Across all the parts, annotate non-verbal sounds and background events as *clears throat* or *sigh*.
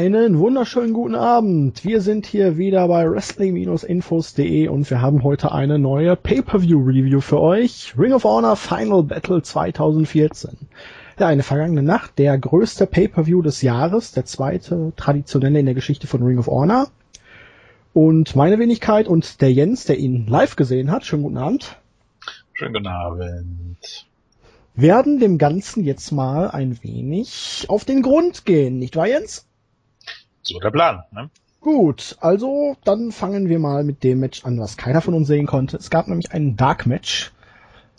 Einen wunderschönen guten Abend. Wir sind hier wieder bei Wrestling-Infos.de und wir haben heute eine neue Pay-Per-View-Review für euch. Ring of Honor Final Battle 2014. Ja, eine vergangene Nacht, der größte Pay-Per-View des Jahres, der zweite traditionelle in der Geschichte von Ring of Honor. Und meine Wenigkeit und der Jens, der ihn live gesehen hat, schönen guten Abend. Schönen guten Abend werden dem Ganzen jetzt mal ein wenig auf den Grund gehen, nicht wahr, Jens? So der Plan, ne? Gut, also dann fangen wir mal mit dem Match an, was keiner von uns sehen konnte. Es gab nämlich ein Dark Match.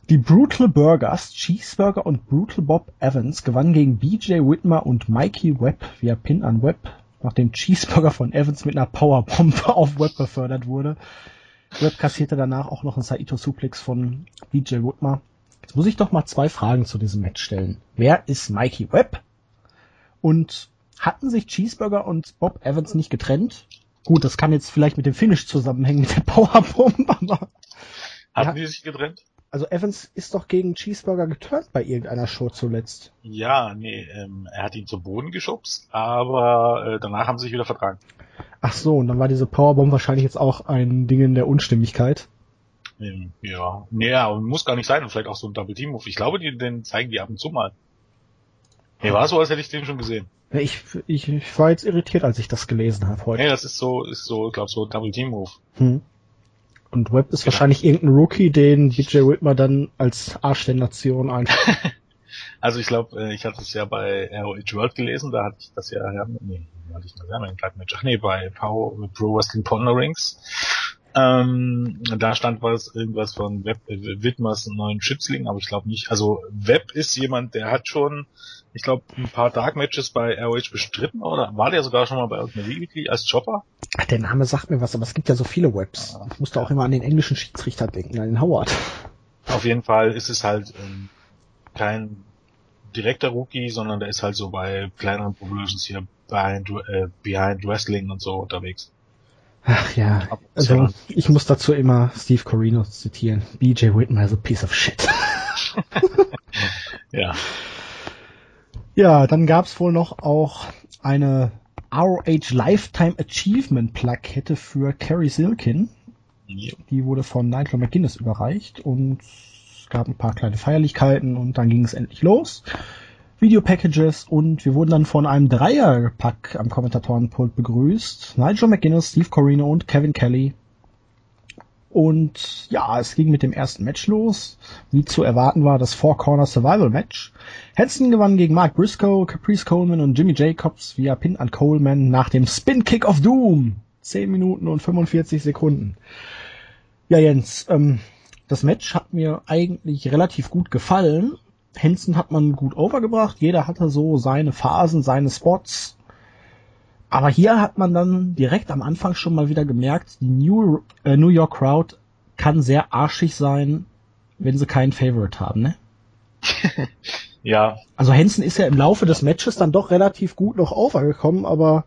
Die Brutal Burgers, Cheeseburger und Brutal Bob Evans gewannen gegen BJ Whitmer und Mikey Webb via Pin an Webb, nachdem Cheeseburger von Evans mit einer Powerbomb *laughs* auf Webb befördert wurde. Webb kassierte danach auch noch einen Saito Suplex von BJ Whitmer. Jetzt muss ich doch mal zwei Fragen zu diesem Match stellen. Wer ist Mikey Webb? Und hatten sich Cheeseburger und Bob Evans nicht getrennt? Gut, das kann jetzt vielleicht mit dem Finish zusammenhängen, mit der *laughs* Powerbomb, aber... Hatten ja, die sich getrennt? Also Evans ist doch gegen Cheeseburger geturnt bei irgendeiner Show zuletzt. Ja, nee, ähm, er hat ihn zum Boden geschubst, aber äh, danach haben sie sich wieder vertragen. Ach so, und dann war diese Powerbomb wahrscheinlich jetzt auch ein Ding in der Unstimmigkeit. Ja, nee, aber muss gar nicht sein. Vielleicht auch so ein Double Team Move. Ich glaube, die, den zeigen die ab und zu mal. Nee, war so, als hätte ich den schon gesehen. Ich, ich, ich war jetzt irritiert, als ich das gelesen habe heute. Nee, das ist so, ist so, ich glaube so Double Team Move. Hm. Und Webb ist genau. wahrscheinlich irgendein Rookie, den BJ Whitmer dann als Arsch der Nation ein. *laughs* also ich glaube, äh, ich hatte es ja bei ROH World gelesen, da hatte ich das ja, ja nee, hatte ich ja mein Match. Ach nee, bei Power Pro Wrestling Ponderings ähm, da stand was irgendwas von Web, äh, Widmers neuen Schützling, aber ich glaube nicht. Also Web ist jemand, der hat schon, ich glaube, ein paar Dark Matches bei ROH bestritten oder war der sogar schon mal bei irgendeiner Weekly als Chopper? Der Name sagt mir was, aber es gibt ja so viele Webs. Ich musste ja. auch immer an den englischen Schiedsrichter denken, an den Howard. *laughs* Auf jeden Fall ist es halt ähm, kein direkter Rookie, sondern der ist halt so bei kleineren Promotions hier behind, äh, behind Wrestling und so unterwegs. Ach ja, also ich muss dazu immer Steve Corino zitieren. BJ Whitmer is a piece of shit. *laughs* ja. Ja, dann gab's wohl noch auch eine ROH Lifetime Achievement Plakette für Carrie Silkin. Ja. Die wurde von Nigel McGuinness überreicht und es gab ein paar kleine Feierlichkeiten und dann ging es endlich los. Videopackages und wir wurden dann von einem Dreierpack am Kommentatorenpult begrüßt. Nigel McGuinness, Steve Corino und Kevin Kelly. Und ja, es ging mit dem ersten Match los. Wie zu erwarten war das Four Corner Survival Match. Henson gewann gegen Mark Briscoe, Caprice Coleman und Jimmy Jacobs via Pin an Coleman nach dem Spin Kick of Doom. 10 Minuten und 45 Sekunden. Ja, Jens, ähm, das Match hat mir eigentlich relativ gut gefallen. Henson hat man gut overgebracht. Jeder hatte so seine Phasen, seine Spots. Aber hier hat man dann direkt am Anfang schon mal wieder gemerkt, die New, äh, New York Crowd kann sehr arschig sein, wenn sie keinen Favorite haben, ne? *laughs* ja. Also Henson ist ja im Laufe des Matches dann doch relativ gut noch overgekommen, aber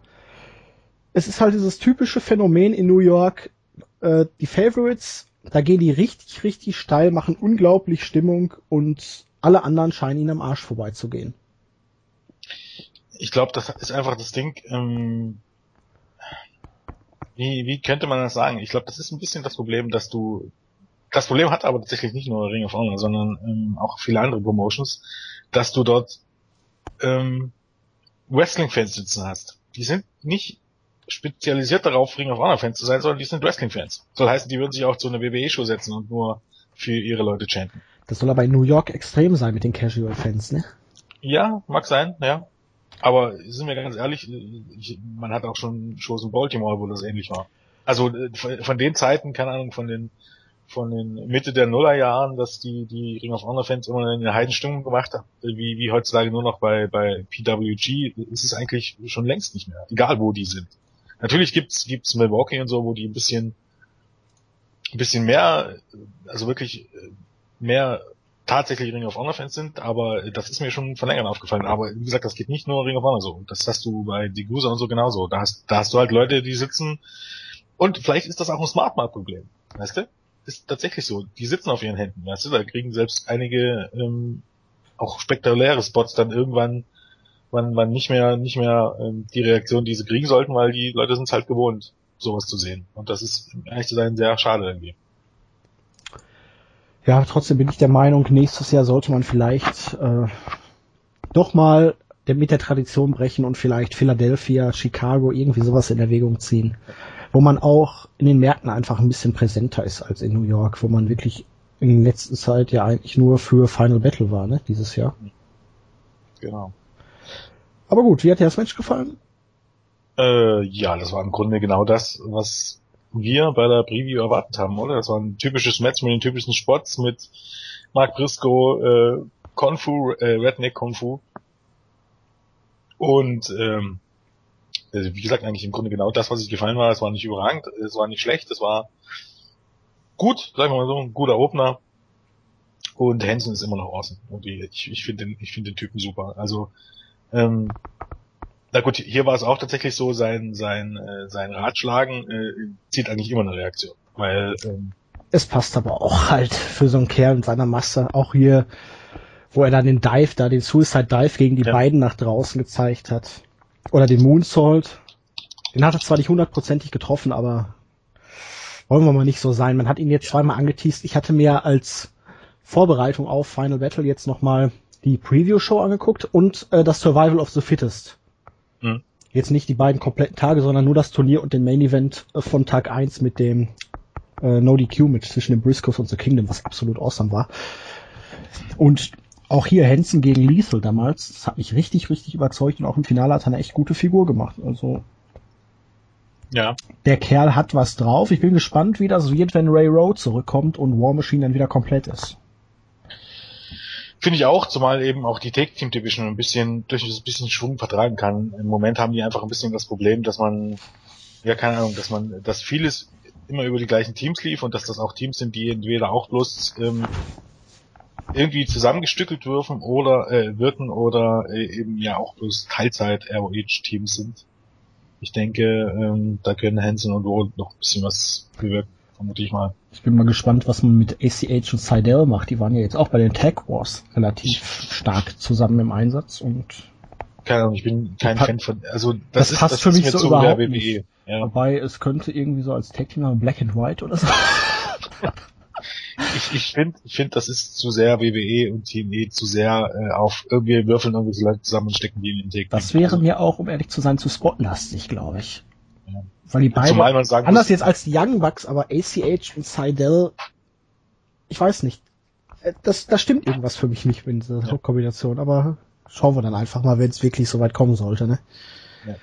es ist halt dieses typische Phänomen in New York, äh, die Favorites, da gehen die richtig, richtig steil, machen unglaublich Stimmung und alle anderen scheinen ihnen am Arsch vorbeizugehen. Ich glaube, das ist einfach das Ding. Ähm, wie, wie könnte man das sagen? Ich glaube, das ist ein bisschen das Problem, dass du das Problem hat aber tatsächlich nicht nur Ring of Honor, sondern ähm, auch viele andere Promotions, dass du dort ähm, Wrestling-Fans sitzen hast. Die sind nicht spezialisiert darauf, Ring of Honor-Fans zu sein, sondern die sind Wrestling-Fans. Soll heißen, die würden sich auch zu einer WWE-Show setzen und nur für ihre Leute chanten. Das soll aber in New York extrem sein mit den Casual-Fans, ne? Ja, mag sein, ja. Aber sind wir ganz ehrlich, ich, man hat auch schon Shows in Baltimore, wo das ähnlich war. Also äh, von den Zeiten, keine Ahnung, von den von den Mitte der Nullerjahren, dass die die Ring of Honor Fans immer eine Heidenstimmung gemacht haben, wie wie heutzutage nur noch bei bei PWG, ist es eigentlich schon längst nicht mehr, egal wo die sind. Natürlich gibt's gibt's Milwaukee und so, wo die ein bisschen ein bisschen mehr, also wirklich äh, mehr tatsächlich Ring of Honor Fans sind, aber das ist mir schon von längern aufgefallen. Aber wie gesagt, das geht nicht nur Ring of Honor so. Das hast du bei Digusa und so genauso. Da hast, da hast du halt Leute, die sitzen und vielleicht ist das auch ein Smart Mark Problem. Weißt du? Ist tatsächlich so. Die sitzen auf ihren Händen, weißt du? Da kriegen selbst einige ähm, auch spektakuläre Spots dann irgendwann wann, wann nicht mehr, nicht mehr ähm, die Reaktion, die sie kriegen sollten, weil die Leute sind es halt gewohnt, sowas zu sehen. Und das ist ehrlich zu sein sehr schade irgendwie. Ja, trotzdem bin ich der Meinung, nächstes Jahr sollte man vielleicht äh, doch mal mit der Tradition brechen und vielleicht Philadelphia, Chicago, irgendwie sowas in Erwägung ziehen. Wo man auch in den Märkten einfach ein bisschen präsenter ist als in New York, wo man wirklich in der letzten Zeit ja eigentlich nur für Final Battle war, ne, dieses Jahr. Genau. Aber gut, wie hat dir das Match gefallen? Äh, ja, das war im Grunde genau das, was wir bei der Preview erwartet haben, oder? Das war ein typisches Match mit den typischen Spots mit Mark Briscoe, äh, Konfu, äh, Redneck Konfu. Und ähm, also wie gesagt, eigentlich im Grunde genau das, was sich gefallen war. Es war nicht überragend, es war nicht schlecht, es war gut, sagen wir mal so, ein guter Opener. Und Hansen ist immer noch awesome. Und ich, ich finde den, ich finde den Typen super. Also, ähm, na gut, hier war es auch tatsächlich so, sein, sein, äh, sein Ratschlagen äh, zieht eigentlich immer eine Reaktion. Weil, ähm, es passt aber auch halt für so einen Kerl in seiner Masse. Auch hier, wo er dann den Dive, da den Suicide Dive gegen die ja. beiden nach draußen gezeigt hat. Oder den Moonsault. Den hat er zwar nicht hundertprozentig getroffen, aber wollen wir mal nicht so sein. Man hat ihn jetzt zweimal angeteased. Ich hatte mir als Vorbereitung auf Final Battle jetzt nochmal die Preview-Show angeguckt und äh, das Survival of the Fittest. Jetzt nicht die beiden kompletten Tage, sondern nur das Turnier und den Main Event äh, von Tag 1 mit dem äh, No DQ mit zwischen den Briscoes und The Kingdom, was absolut awesome war. Und auch hier Hansen gegen Lethal damals, das hat mich richtig, richtig überzeugt und auch im Finale hat er eine echt gute Figur gemacht. Also ja. Der Kerl hat was drauf. Ich bin gespannt, wie das wird, wenn Ray Rowe zurückkommt und War Machine dann wieder komplett ist. Finde ich auch, zumal eben auch die Take Team Division ein bisschen durch ein bisschen Schwung vertragen kann. Im Moment haben die einfach ein bisschen das Problem, dass man, ja keine Ahnung, dass man, dass vieles immer über die gleichen Teams lief und dass das auch Teams sind, die entweder auch bloß ähm, irgendwie zusammengestückelt würfen oder äh, wirken oder äh, eben ja auch bloß Teilzeit ROH Teams sind. Ich denke, ähm, da können Hansen und Wood noch ein bisschen was bewirken, vermute ich mal. Ich bin mal gespannt, was man mit ACH und Seidel macht. Die waren ja jetzt auch bei den Tag Wars relativ stark zusammen im Einsatz und keine Ahnung, ich bin kein Fan von, also das, das ist, passt das für mich so überhaupt nicht. Ja. Wobei es könnte irgendwie so als Tag Team Black and White oder so. ich ich finde, ich find, das ist zu sehr WWE und TNE zu sehr äh, auf irgendwie würfeln irgendwie so Leute zusammenstecken, die in den Take Das wäre mir auch, um ehrlich zu sein, zu spotlastig, glaube ich. Weil die beiden, anders muss, jetzt als die Young Bucks, aber ACH und Seidel, ich weiß nicht. Äh, das, das stimmt irgendwas für mich nicht mit dieser ja. Kombination, aber schauen wir dann einfach mal, wenn es wirklich so weit kommen sollte, ne? Ja.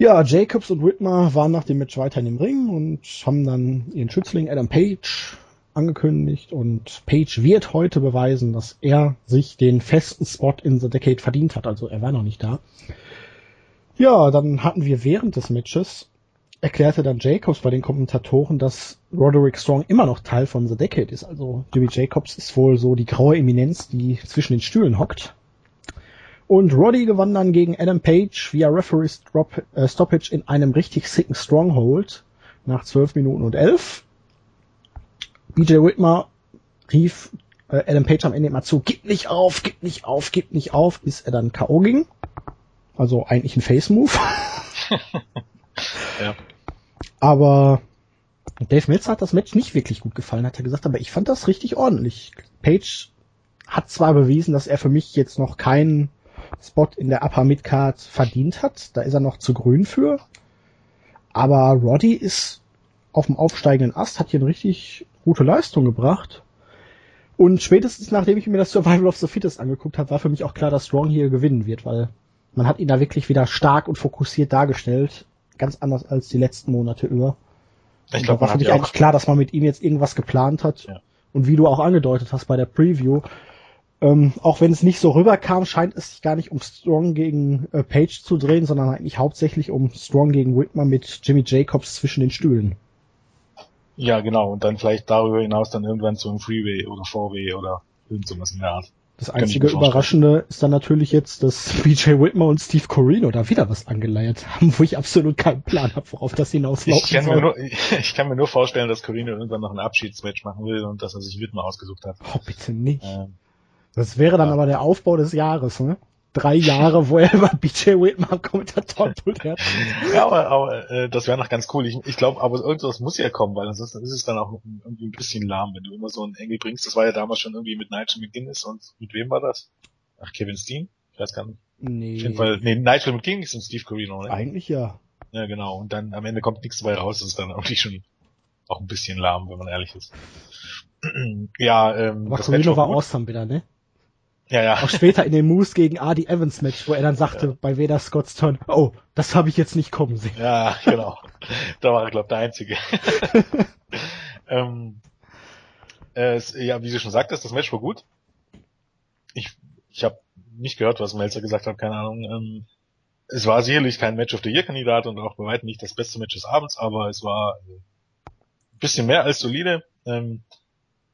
Ja, Jacobs und Whitmer waren nach dem Match weiter in dem Ring und haben dann ihren Schützling Adam Page angekündigt und Page wird heute beweisen, dass er sich den festen Spot in The Decade verdient hat. Also er war noch nicht da. Ja, dann hatten wir während des Matches erklärte dann Jacobs bei den Kommentatoren, dass Roderick Strong immer noch Teil von The Decade ist. Also Jimmy Jacobs ist wohl so die graue Eminenz, die zwischen den Stühlen hockt. Und Roddy gewann dann gegen Adam Page via Referee Drop, äh, Stoppage in einem richtig sicken Stronghold nach 12 Minuten und 11. BJ Whitmer rief äh, Adam Page am Ende immer zu, gib nicht auf, gib nicht auf, gib nicht auf, bis er dann K.O. ging. Also eigentlich ein Face-Move. *laughs* ja. Aber Dave Meltzer hat das Match nicht wirklich gut gefallen, hat er gesagt, aber ich fand das richtig ordentlich. Page hat zwar bewiesen, dass er für mich jetzt noch keinen Spot in der Upper Midcard verdient hat, da ist er noch zu grün für. Aber Roddy ist auf dem aufsteigenden Ast, hat hier eine richtig gute Leistung gebracht. Und spätestens nachdem ich mir das Survival of the Fittest angeguckt habe, war für mich auch klar, dass Strong hier gewinnen wird, weil man hat ihn da wirklich wieder stark und fokussiert dargestellt. Ganz anders als die letzten Monate über. Ich glaube, war für mich eigentlich klar, dass man mit ihm jetzt irgendwas geplant hat. Ja. Und wie du auch angedeutet hast bei der Preview, ähm, auch wenn es nicht so rüberkam, scheint es sich gar nicht um Strong gegen äh, Page zu drehen, sondern eigentlich hauptsächlich um Strong gegen Whitmer mit Jimmy Jacobs zwischen den Stühlen. Ja, genau. Und dann vielleicht darüber hinaus dann irgendwann zu einem Freeway oder Fourway oder irgend sowas in der Art. Das einzige Überraschende ist dann natürlich jetzt, dass *laughs* BJ Whitmer und Steve Corino da wieder was angeleiert haben, wo ich absolut keinen Plan habe, worauf das hinauslaufen ich kann soll. Mir nur, *laughs* ich kann mir nur vorstellen, dass Corino irgendwann noch ein Abschiedsmatch machen will und dass er sich Whitmer ausgesucht hat. Oh, bitte nicht. Ähm, das wäre dann ja. aber der Aufbau des Jahres, ne? Drei Jahre, wo er über BJ Whitmer am Kommentatorenpult hat. Ja, aber, aber äh, das wäre noch ganz cool. Ich, ich glaube, aber irgendwas muss ja kommen, weil ansonsten ist es dann auch irgendwie ein bisschen lahm, wenn du immer so einen Engel bringst. Das war ja damals schon irgendwie mit Nigel McGuinness und mit wem war das? Ach, Kevin Steen? Ich weiß gar nicht. Nee. Auf jeden Fall, nee, Nigel McGuinness und Steve Carino, ne? Eigentlich ja. Ja, genau. Und dann am Ende kommt nichts dabei raus. Das ist dann irgendwie schon auch ein bisschen lahm, wenn man ehrlich ist. *clears throat* ja, ähm, Aber Carino war awesome wieder, ne? Ja, ja. Auch später in dem Moose gegen Adi Evans Match, wo er dann sagte, Ja. bei Vader Scott's Turn, oh, das habe ich jetzt nicht kommen sehen. Ja, genau. *laughs* da war er, glaube der Einzige. *laughs* ähm, äh, ja, wie du schon sagtest, das Match war gut. Ich, ich habe nicht gehört, was Melzer gesagt hat, keine Ahnung. Ähm, es war sicherlich kein Match of the Year Kandidat und auch bei weitem nicht das beste Match des Abends, aber es war ein bisschen mehr als solide. Ähm,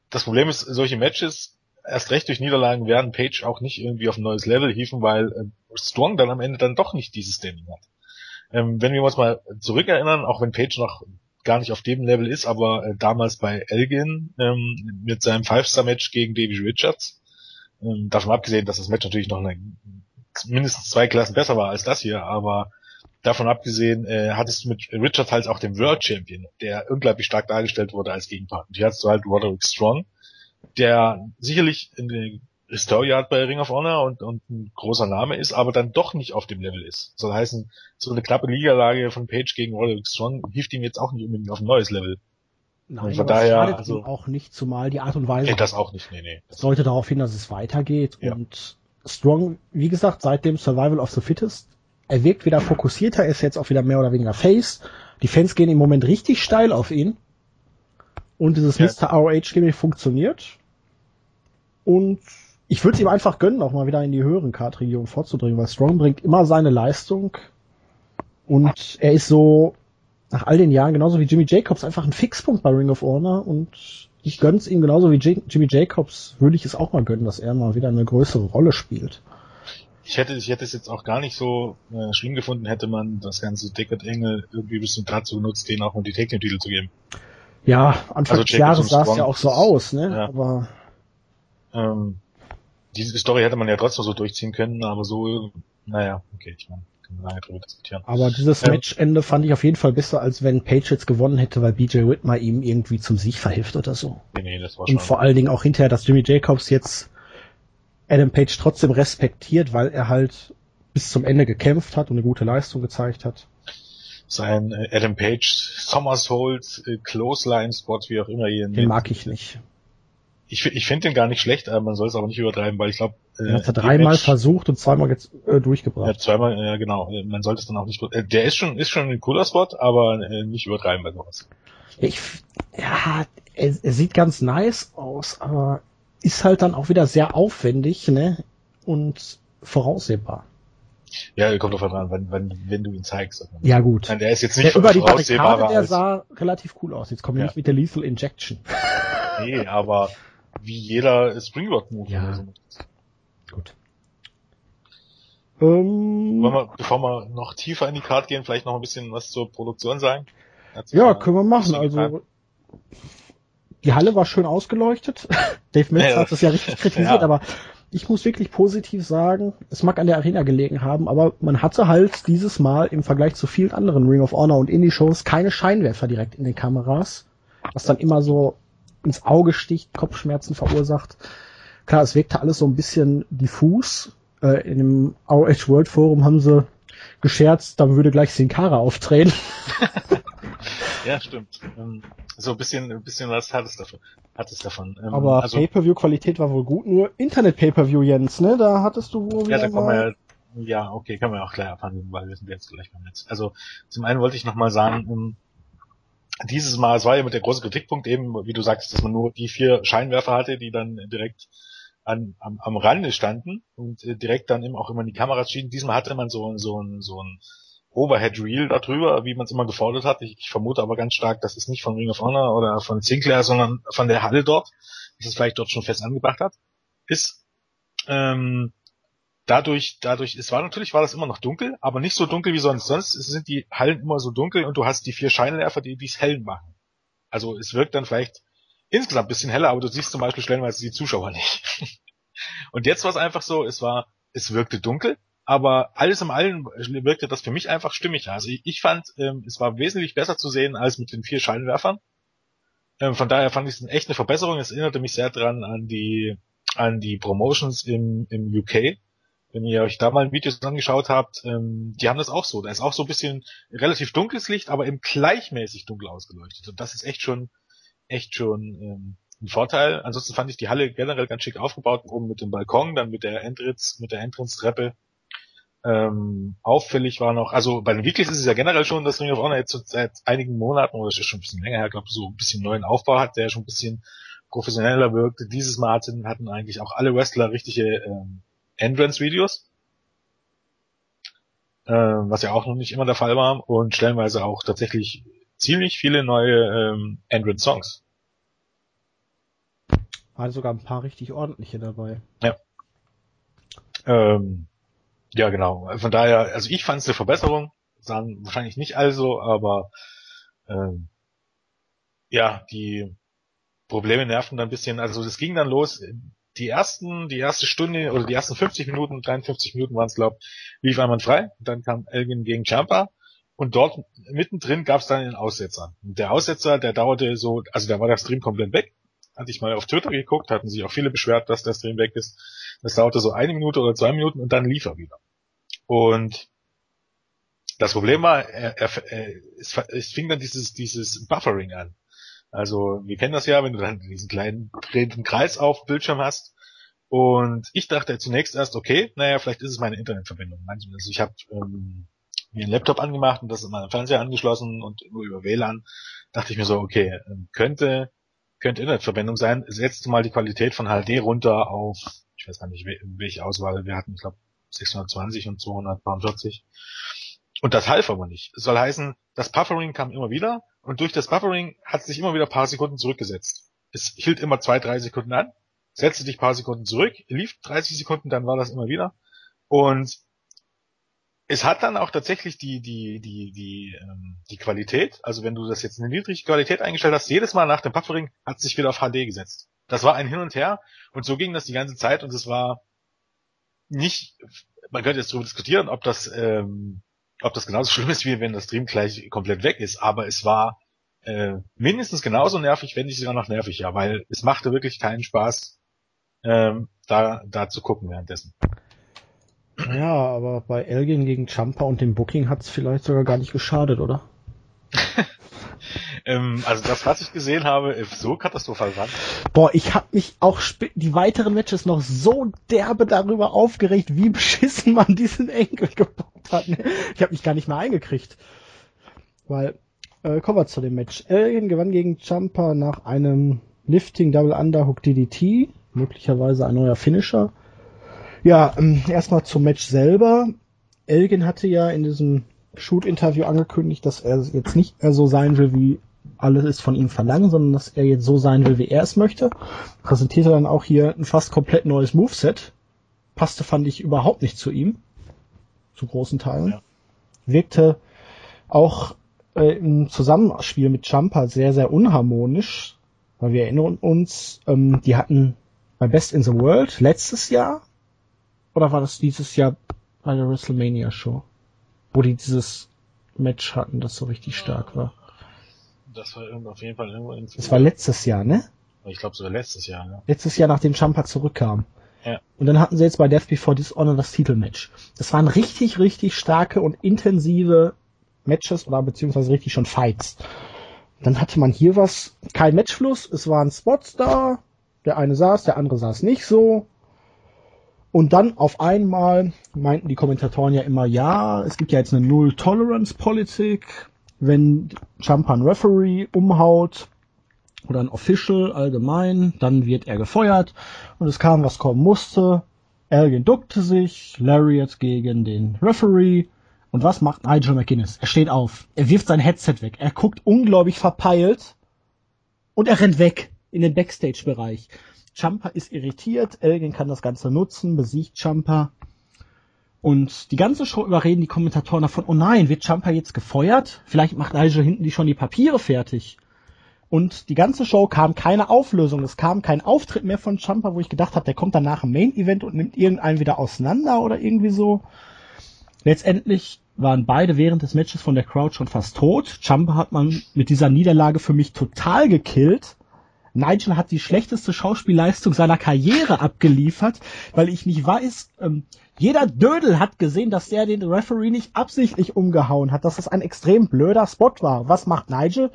das Problem ist, solche Matches, erst recht durch Niederlagen, werden Page auch nicht irgendwie auf ein neues Level hieven, weil äh, Strong dann am Ende dann doch nicht dieses Standing hat. Ähm, wenn wir uns mal zurückerinnern, auch wenn Page noch gar nicht auf dem Level ist, aber äh, damals bei Elgin ähm, mit seinem Five-Star-Match gegen Davy Richards, ähm, davon abgesehen, dass das Match natürlich noch eine, mindestens zwei Klassen besser war als das hier, aber davon abgesehen äh, hattest du mit Richards halt auch den World Champion, der unglaublich stark dargestellt wurde als Gegenpart. Und hier hattest du halt Roderick Strong, der sicherlich in der Historie hat bei Ring of Honor und, und ein großer Name ist, aber dann doch nicht auf dem Level ist. Soll heißen, so eine knappe Ligalage von Page gegen Roderick Strong hilft ihm jetzt auch nicht unbedingt auf ein neues Level. Nein, Und von daher, also- ihm auch nicht, zumal die Art und Weise Nee, das auch nicht, nee, nee. Sollte darauf hin, dass es weitergeht. Ja. Und Strong, wie gesagt, seit dem Survival of the Fittest, er wirkt wieder fokussierter, er ist jetzt auch wieder mehr oder weniger Face. Die Fans gehen im Moment richtig steil auf ihn. Und dieses Ja. Mr. ROH-Gimmick funktioniert. Und ich würde es ihm einfach gönnen, auch mal wieder in die höheren Kartregionen vorzudringen, weil Strong bringt immer seine Leistung. Und er ist so, nach all den Jahren, genauso wie Jimmy Jacobs, einfach ein Fixpunkt bei Ring of Honor. Und ich gönn's ihm genauso wie J Jimmy Jacobs, würde ich es auch mal gönnen, dass er mal wieder eine größere Rolle spielt. Ich hätte, ich hätte es jetzt auch gar nicht so äh, schlimm gefunden, hätte man das ganze Deckard Engel irgendwie bis zum dazu genutzt, denen auch mal die Take-Titel zu geben. Ja, Anfang Also des Jahres sah es ja auch so aus, ne? ja. Aber Ähm, diese Story hätte man ja trotzdem so durchziehen können, aber so, naja, okay, ich meine, können wir lange drüber diskutieren. Aber dieses Ähm. Matchende fand ich auf jeden Fall besser, als wenn Page jetzt gewonnen hätte, weil BJ Whitmer ihm irgendwie zum Sieg verhilft oder so. Nee, nee, das war schon. Und vor allen Dingen auch hinterher, dass Jimmy Jacobs jetzt Adam Page trotzdem respektiert, weil er halt bis zum Ende gekämpft hat und eine gute Leistung gezeigt hat. Sein äh, Adam Page Somersault äh, Clothesline Spot, wie auch immer ihr ihn Den mag ich nicht. Ich, ich finde den gar nicht schlecht, aber man soll es aber nicht übertreiben, weil ich glaube, äh, Er hat dreimal Match- versucht und zweimal jetzt äh, Ja, durchgebracht. zweimal, ja genau. Äh, Man sollte es dann auch nicht. Äh, der ist schon, ist schon ein cooler Spot, aber äh, nicht übertreiben bei sowas. Ja, ich, ja er, er sieht ganz nice aus, aber ist halt dann auch wieder sehr aufwendig, ne? Und voraussehbar. Ja, kommt drauf an, wenn, wenn, wenn du ihn zeigst. Ja, gut. Nein, der ist jetzt Der nicht über die Barrikade, der sah relativ cool aus. Jetzt kommen wir Ja. nicht mit der Lethal Injection. *laughs* Nee, aber wie jeder Springboard Move Ja. oder so. Gut. Ähm, Wollen wir, bevor wir noch tiefer in die Karte gehen, vielleicht noch ein bisschen was zur Produktion sagen? Hat's ja, können wir machen. Also die Halle war schön ausgeleuchtet. *laughs* Dave Metz Ja. hat es ja richtig *laughs* kritisiert, Ja. aber ich muss wirklich positiv sagen, es mag an der Arena gelegen haben, aber man hatte halt dieses Mal im Vergleich zu vielen anderen Ring of Honor und Indie-Shows keine Scheinwerfer direkt in den Kameras, was dann immer so ins Auge sticht, Kopfschmerzen verursacht. Klar, es wirkte alles so ein bisschen diffus. Äh, in dem ROH World Forum haben sie gescherzt, dann würde gleich Sin Cara auftreten. *laughs* Ja, stimmt. Ähm, so ein bisschen, ein bisschen was hat es davon. Hat es davon. Ähm, Aber also, Pay-Per-View-Qualität war wohl gut, nur Internet-Pay-Per-View, Jens, ne? Da hattest du wohl ja, da kommen wir ja, ja, okay, können wir auch gleich abhandeln, weil wir sind jetzt gleich beim Netz. Also, zum einen wollte ich nochmal sagen, ähm, dieses Mal, es war ja mit der große Kritikpunkt eben, wie du sagst, dass man nur die vier Scheinwerfer hatte, die dann direkt an, am, am Rande standen und äh, direkt dann eben auch immer in die Kameras schienen. Diesmal hatte man so, ein so ein, so ein Overhead Reel darüber, wie man es immer gefordert hat. Ich, ich vermute aber ganz stark, das ist nicht von Ring of Honor oder von Sinclair, sondern von der Halle dort, dass es vielleicht dort schon fest angebracht hat, ist. Ähm, dadurch, dadurch, es war natürlich, war das immer noch dunkel, aber nicht so dunkel wie sonst. Sonst sind die Hallen immer so dunkel und du hast die vier Scheinwerfer, die dies hell machen. Also es wirkt dann vielleicht insgesamt bisschen heller, aber du siehst zum Beispiel stellenweise die Zuschauer nicht. *laughs* und jetzt war es einfach so, es war es wirkte dunkel, aber alles im Allen wirkte das für mich einfach stimmig. Also ich, ich fand, ähm, es war wesentlich besser zu sehen als mit den vier Scheinwerfern. Ähm, von daher fand ich es eine echte Verbesserung. Es erinnerte mich sehr dran an die an die Promotions im, im UK. Wenn ihr euch da mal ein Video angeschaut habt, ähm, die haben das auch so. Da ist auch so ein bisschen relativ dunkles Licht, aber eben gleichmäßig dunkel ausgeleuchtet. Und das ist echt schon, echt schon ähm, ein Vorteil. Ansonsten fand ich die Halle generell ganz schick aufgebaut, oben mit dem Balkon, dann mit der Entrance, mit der Entrance-Treppe. Ähm, auffällig war noch, also bei den Weeklies ist es ja generell schon, dass Ring of Honor jetzt seit einigen Monaten, oder das ist schon ein bisschen länger her, glaube so ein bisschen neuen Aufbau hat, der schon ein bisschen professioneller wirkte. Dieses Mal hatten, hatten eigentlich auch alle Wrestler richtige ähm, Entrance-Videos, äh, was ja auch noch nicht immer der Fall war und stellenweise auch tatsächlich ziemlich viele neue ähm, Entrance-Songs. Waren sogar ein paar richtig ordentliche dabei. Ja. Ähm, ja, genau. Von daher, also ich fand es eine Verbesserung, sagen wahrscheinlich nicht also, aber ähm, ja, die Probleme nerven dann ein bisschen. Also das ging dann los. Die ersten, die erste Stunde oder die ersten 50 Minuten, 53 Minuten waren es, glaube lief einmal frei. Dann kam Elgin gegen Champa und dort mittendrin gab es dann einen Aussetzer. Und der Aussetzer, der dauerte so, also da war der Stream komplett weg hatte ich mal auf Twitter geguckt, hatten sich auch viele beschwert, dass der Stream weg ist. Das dauerte so eine Minute oder zwei Minuten und dann lief er wieder. Und das Problem war, er, er, es, es fing dann dieses, dieses Buffering an. Also wir kennen das ja, wenn du dann diesen kleinen drehenden Kreis auf Bildschirm hast. Und ich dachte zunächst erst, okay, naja, vielleicht ist es meine Internetverbindung. Also ich habe ähm, mir einen Laptop angemacht und das ist meinem Fernseher angeschlossen und nur über WLAN dachte ich mir so, okay, ähm, könnte könnte Internetverbindung sein. Setzt mal die Qualität von HD runter auf, ich weiß gar nicht, welche Auswahl wir hatten, ich glaube 620 und 240. Und das half aber nicht. Es soll heißen, das Buffering kam immer wieder und durch das Buffering hat es sich immer wieder paar Sekunden zurückgesetzt. Es hielt immer zwei, drei Sekunden an, setzte dich paar Sekunden zurück, lief 30 Sekunden, dann war das immer wieder. Und es hat dann auch tatsächlich die, die, die, die, ähm, die Qualität, also wenn du das jetzt in eine niedrige Qualität eingestellt hast, jedes Mal nach dem Buffering hat es sich wieder auf HD gesetzt. Das war ein Hin und Her und so ging das die ganze Zeit und es war nicht, man könnte jetzt darüber diskutieren, ob das, ähm, ob das genauso schlimm ist, wie wenn das Stream gleich komplett weg ist, aber es war äh, mindestens genauso nervig, wenn nicht sogar noch nerviger, weil es machte wirklich keinen Spaß, ähm, da, da zu gucken währenddessen. Ja, aber bei Elgin gegen Champa und dem Booking hat's vielleicht sogar gar nicht geschadet, oder? *laughs* ähm, also das, was ich gesehen habe, ist so katastrophal war. Boah, ich habe mich auch die weiteren Matches noch so derbe darüber aufgeregt, wie beschissen man diesen Enkel gebaut hat. Ich habe mich gar nicht mehr eingekriegt. Weil, äh, kommen wir zu dem Match. Elgin gewann gegen Champa nach einem Lifting Double Underhook DDT, möglicherweise ein neuer Finisher. Ja, ähm, erstmal zum Match selber. Elgin hatte ja in diesem Shoot-Interview angekündigt, dass er jetzt nicht mehr so sein will, wie alles ist von ihm verlangen, sondern dass er jetzt so sein will, wie er es möchte. Präsentierte dann auch hier ein fast komplett neues Moveset. Passte, fand ich, überhaupt nicht zu ihm. Zu großen Teilen. Ja. Wirkte auch äh, im Zusammenspiel mit Champa sehr, sehr unharmonisch. Weil wir erinnern uns, ähm, die hatten bei Best in the World letztes Jahr oder war das dieses Jahr bei der WrestleMania Show? Wo die dieses Match hatten, das so richtig stark war. Das war auf jeden Fall irgendwo in Das war letztes Jahr, ne? Ich glaube sogar letztes Jahr, ja. Letztes Jahr, nachdem Champa zurückkam. Ja. Und dann hatten sie jetzt bei Death Before Dishonor das Titelmatch. Das waren richtig, richtig starke und intensive Matches oder beziehungsweise richtig schon Fights. Dann hatte man hier was, kein Matchfluss, es waren Spots da, der eine saß, der andere saß nicht so. Und dann auf einmal meinten die Kommentatoren ja immer, ja, es gibt ja jetzt eine Null-Tolerance-Politik. Wenn Champa ein Referee umhaut oder ein Official allgemein, dann wird er gefeuert. Und es kam, was kommen musste. Elgin duckte sich, Lariat gegen den Referee. Und was macht Nigel McGuinness? Er steht auf. Er wirft sein Headset weg. Er guckt unglaublich verpeilt. Und er rennt weg in den Backstage-Bereich. Champa ist irritiert, Elgin kann das Ganze nutzen, besiegt Champa. Und die ganze Show überreden die Kommentatoren davon, oh nein, wird Champa jetzt gefeuert? Vielleicht macht Nigel hinten die schon die Papiere fertig. und die ganze Show kam keine Auflösung. Es kam kein Auftritt mehr von Champa, wo ich gedacht habe, der kommt danach im Main Event und nimmt irgendeinen wieder auseinander oder irgendwie so. Letztendlich waren beide während des Matches von der Crowd schon fast tot. Champa hat man mit dieser Niederlage für mich total gekillt. Nigel hat die schlechteste Schauspielleistung seiner Karriere abgeliefert, weil ich nicht weiß, ähm, jeder Dödel hat gesehen, dass der den Referee nicht absichtlich umgehauen hat, dass das ein extrem blöder Spot war. Was macht Nigel?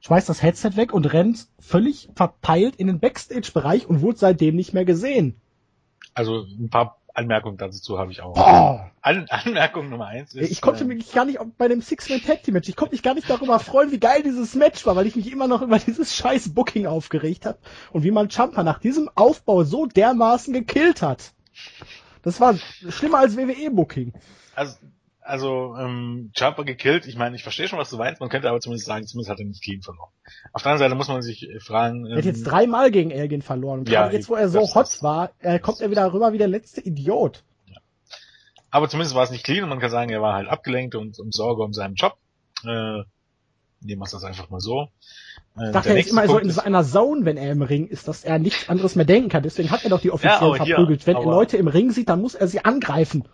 Schmeißt das Headset weg und rennt völlig verpeilt in den Backstage-Bereich und wurde seitdem nicht mehr gesehen. Also ein paar Anmerkungen dazu habe ich auch. Oh. An Anmerkung Nummer eins ist. Ich konnte äh, mich gar nicht bei dem Six-Man-Tag-Team-Match, ich konnte mich gar nicht darüber freuen, wie geil dieses Match war, weil ich mich immer noch über dieses scheiß Booking aufgeregt habe und wie man Champa nach diesem Aufbau so dermaßen gekillt hat. Das war schlimmer als WWE-Booking. Also, also ähm, Jumper gekillt, ich meine, ich verstehe schon, was du meinst, man könnte aber zumindest sagen, zumindest hat er nicht clean verloren. Auf der anderen Seite muss man sich äh, fragen... Er hat jetzt dreimal gegen Elgin verloren. Und Ja, jetzt, wo er so das- hot war, äh, kommt er wieder rüber wie der letzte Idiot. Aber zumindest war es nicht clean und man kann sagen, er war halt abgelenkt und um Sorge um seinen Job. Äh, nehmen wir es das einfach mal so. Äh, Ich dachte, er ist immer so Punkt in ist- so einer Zone, wenn er im Ring ist, dass er nichts anderes mehr denken kann. Deswegen hat er doch die offiziell hier- verprügelt. Wenn er Leute im Ring sieht, dann muss er sie angreifen.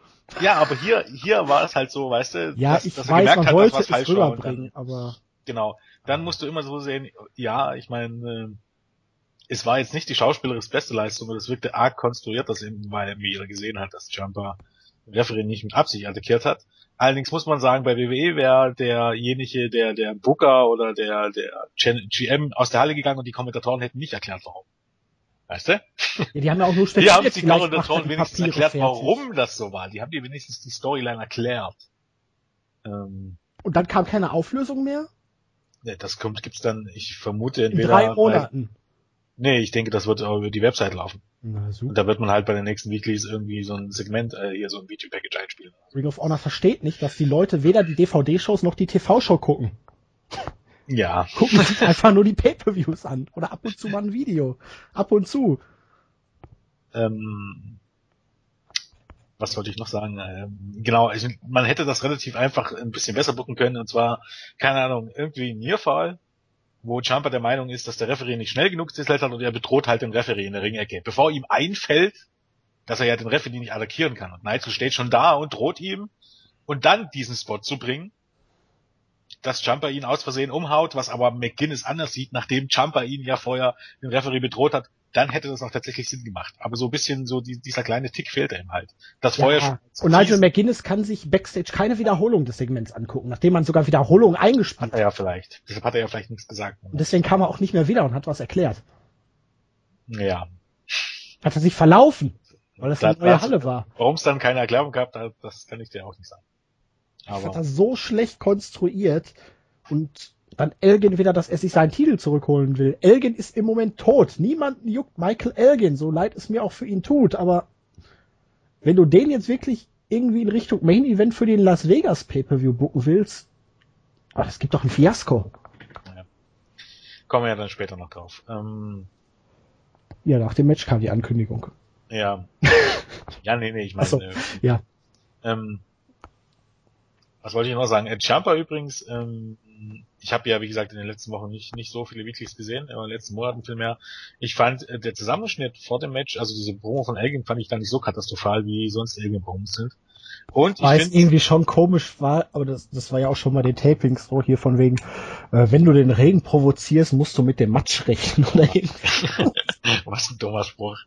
Ja, aber hier, hier war es halt so, weißt du, Ja, dass, ich dass er weiß, gemerkt man hat, wollte dass was falsch war. Rüberbringen, aber dann, genau. Dann musst du immer so sehen, ja, ich meine, äh, es war jetzt nicht die schauspielerisch beste Leistung, aber das wirkte arg konstruiert, dass eben, weil wie jeder gesehen hat, dass Jumper Referee nicht mit Absicht attackiert hat. Allerdings muss man sagen, bei WWE wäre derjenige, der, der Booker oder der, der GM aus der Halle gegangen und die Kommentatoren hätten nicht erklärt, warum. Weißt du? ja, die haben ja auch nur *laughs* Hier haben spekuliert, die vielleicht macht er Kommentatoren die wenigstens Papiere erklärt, fertig. warum das so war. Die haben dir wenigstens die Storyline erklärt. Ähm, Und dann kam keine Auflösung mehr? ja, das kommt, gibt's dann, ich vermute In entweder. drei bei- Monaten. Nee, ich denke, das wird über die Website laufen. Na Und super. da wird man halt bei den nächsten Weeklies irgendwie so ein Segment, äh, hier so ein Video-Package einspielen. Ring of Honor versteht nicht, dass die Leute weder die DVD-Shows noch die TV-Show gucken. Ja. Gucken sich einfach nur die Pay-Per-Views an. Oder ab und zu mal ein Video. Ab und zu. Ähm, was wollte ich noch sagen? Ähm, genau, ich, man hätte das relativ einfach ein bisschen besser booken können. Und zwar, keine Ahnung, irgendwie ein Nearfall, wo Jumper der Meinung ist, dass der Referee nicht schnell genug zählt hat und er bedroht halt den Referee in der Ringecke. Bevor ihm einfällt, dass er ja den Referee nicht attackieren kann. Und Nigel steht schon da und droht ihm. Und dann diesen Spot zu bringen, dass Jumper ihn aus Versehen umhaut, was aber McGuinness anders sieht, nachdem Jumper ihn ja vorher den Referee bedroht hat, dann hätte das auch tatsächlich Sinn gemacht. Aber so ein bisschen so die, dieser kleine Tick fehlt ihm halt. Das vorher Ja. schon Und Nigel fies- McGuinness kann sich Backstage keine Wiederholung des Segments angucken, nachdem man sogar Wiederholungen eingespielt hat er ja vielleicht. Deshalb hat er ja vielleicht nichts gesagt. Und deswegen kam er auch nicht mehr wieder und hat was erklärt. Ja. Hat er sich verlaufen, weil das Da- eine neue Halle war. Warum es dann keine Erklärung gab, da- das kann ich dir auch nicht sagen. Das hat Aber er so schlecht konstruiert und dann Elgin wieder, dass er sich seinen Titel zurückholen will. Elgin ist im Moment tot. Niemanden juckt Michael Elgin, so leid es mir auch für ihn tut, aber wenn du den jetzt wirklich irgendwie in Richtung Main Event für den Las Vegas Pay-Per-View booken willst, ach, das gibt doch ein Fiasko. kommen wir ja dann später noch drauf. Ähm, Ja, nach dem Match kam die Ankündigung. ja. *laughs* ja, nee, nee, ich Ach so, meine, äh, ja. Ähm, was wollte ich noch sagen? Ed Champa übrigens, ähm, ich habe ja, wie gesagt, in den letzten Wochen nicht, nicht so viele Weeklies gesehen, in den letzten Monaten viel mehr. Ich fand, äh, der Zusammenschnitt vor dem Match, also diese Promo von Elgin fand ich da nicht so katastrophal, wie sonst Elgin-Promos sind. Und ich Weil es irgendwie schon komisch war, aber das, das war ja auch schon bei den Tapings so hier von wegen, äh, wenn du den Regen provozierst, musst du mit dem Matsch rechnen oder irgendwie. *laughs* was ein dummer Spruch.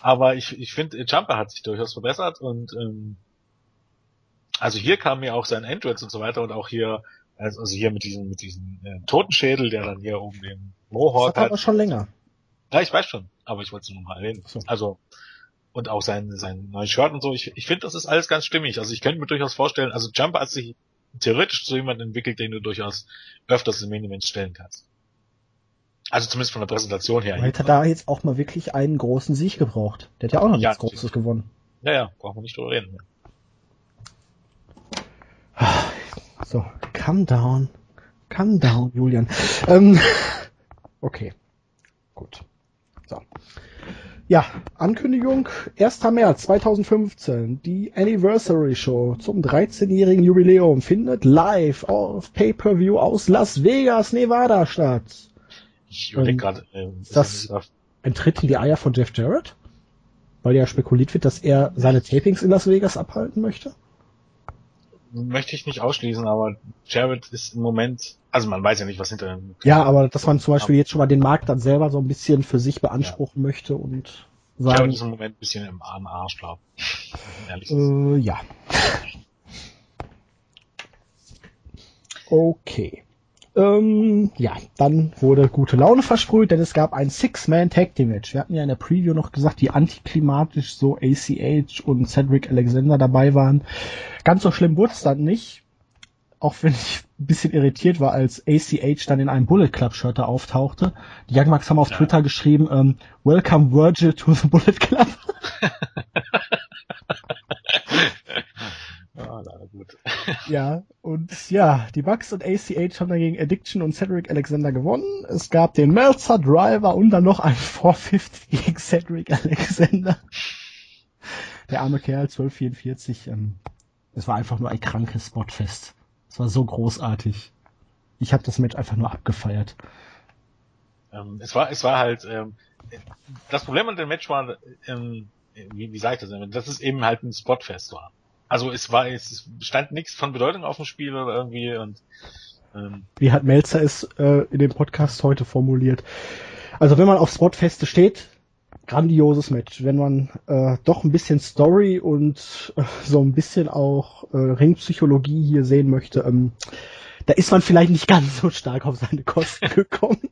Aber ich, ich finde, Jumper hat sich durchaus verbessert und ähm, also hier kam mir auch sein Entrance und so weiter und auch hier, also hier mit diesem, mit diesem äh, Totenschädel, der dann hier oben den Das Mohawk hat hat. aber schon länger. Ja, ich weiß schon, aber ich wollte es nur mal erwähnen. So. Also, und auch sein, sein neues Shirt und so. Ich, ich finde, das ist alles ganz stimmig. Also ich könnte mir durchaus vorstellen, also Jumper hat sich theoretisch zu jemandem entwickelt, den du durchaus öfters im Main stellen kannst. Also zumindest von der Präsentation her. Hätte da jetzt auch mal wirklich einen großen Sieg gebraucht. Der hat ja auch noch Ja, nichts Großes gewonnen. Ja, ja, brauchen wir nicht drüber reden. So, calm down. Calm down, Julian. Ähm, *laughs* okay. Gut. So. Ja, Ankündigung 1. März 2015. Die Anniversary Show zum 13-jährigen Jubiläum findet live auf Pay-Per-View aus Las Vegas, Nevada statt. Ich überlege gerade, äh, ist das ein Tritt in die Eier von Jeff Jarrett? Weil ja spekuliert wird, dass er seine Tapings in Las Vegas abhalten möchte? Möchte ich nicht ausschließen, aber Jared ist im Moment, also man weiß ja nicht, was hinter dem. Ja, aber dass man zum Beispiel jetzt schon mal den Markt dann selber so ein bisschen für sich beanspruchen ja. möchte und sagen. Jared ist im Moment ein bisschen im armen Arsch, glaube ich. *laughs* Äh, ja. Okay. Ähm, ja, dann wurde gute Laune versprüht, denn es gab ein Six-Man-Tag-Team-Match. Wir hatten ja in der Preview noch gesagt, wie antiklimatisch so ACH und Cedric Alexander dabei waren. Ganz so schlimm wurde es dann nicht. Auch wenn ich ein bisschen irritiert war, als ACH dann in einem Bullet Club Shirt da auftauchte. Die Young Bucks haben auf ja. Twitter geschrieben, ähm, Welcome Virgil to the Bullet Club. *laughs* *laughs* Ah, gut. ja, und ja, die Bucks und ACH haben dann gegen Addiction und Cedric Alexander gewonnen. Es gab den Meltzer Driver und dann noch ein *laughs* 450 gegen Cedric Alexander. Der arme Kerl, 1244. Ähm, es war einfach nur ein krankes Spotfest. Es war so großartig. Ich habe das Match einfach nur abgefeiert. Ähm, es war, es war halt, ähm, das Problem an dem Match war, ähm, wie, wie sage ich das denn, dass es eben halt ein Spotfest war. Also es war, es stand nichts von Bedeutung auf dem Spiel oder irgendwie und ähm, Wie hat Melzer es äh, in dem Podcast heute formuliert? Also wenn man auf Spotfeste steht, grandioses Match. Wenn man äh, doch ein bisschen Story und äh, so ein bisschen auch äh, Ringpsychologie hier sehen möchte, ähm, da ist man vielleicht nicht ganz so stark auf seine Kosten *laughs* gekommen.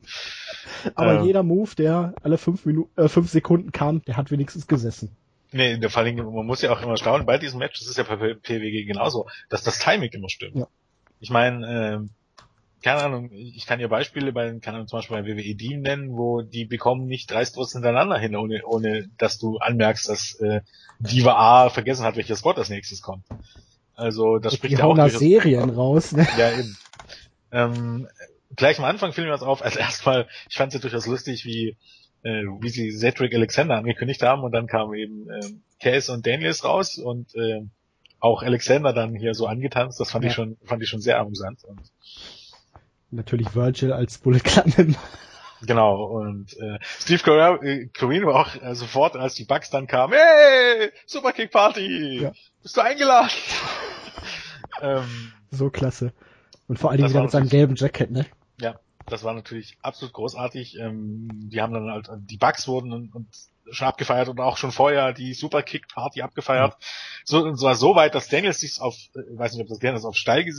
Aber ja. jeder Move, der alle fünf Minuten, äh, fünf Sekunden kam, der hat wenigstens gesessen. Nee, der Fall, man muss ja auch immer staunen, bei diesem Match, das ist ja bei PWG genauso, dass das Timing immer stimmt. Ja. Ich meine, ähm, keine Ahnung, ich kann ja Beispiele bei, keine Ahnung, zum Beispiel bei WWE Team nennen, wo die bekommen nicht 30 Wurst hintereinander hin, ohne, ohne, dass du anmerkst, dass äh, Diva A vergessen hat, welches Spot als nächstes kommt. Also das spricht ja auch durch Serien raus. Ne? Ja, eben. Ähm, gleich am Anfang fiel mir das auf, als *laughs* erstmal, ich fand es ja durchaus lustig, wie äh, wie sie Cedric Alexander angekündigt haben und dann kamen eben äh, Case und Daniels raus und äh, auch Alexander dann hier so angetanzt. Das fand ja. ich schon, fand ich schon sehr amüsant. Und Natürlich Virgil als Bullet Club *laughs* Genau, und äh, Steve Carell, äh, Corino war auch äh, sofort, als die Bugs dann kamen, hey, Superkick Party, ja. bist du eingeladen? *laughs* ähm, so klasse. Und vor allen Dingen wieder mit seinem gelben Jacket, ne? Ja, das war natürlich absolut großartig. Ähm, die haben dann halt, die Bugs wurden und, und schon abgefeiert und auch schon vorher die Superkick Party abgefeiert. Mhm. So, und zwar so weit, dass Daniels sich auf, ich weiß nicht, ob das Daniels auf Steil, äh,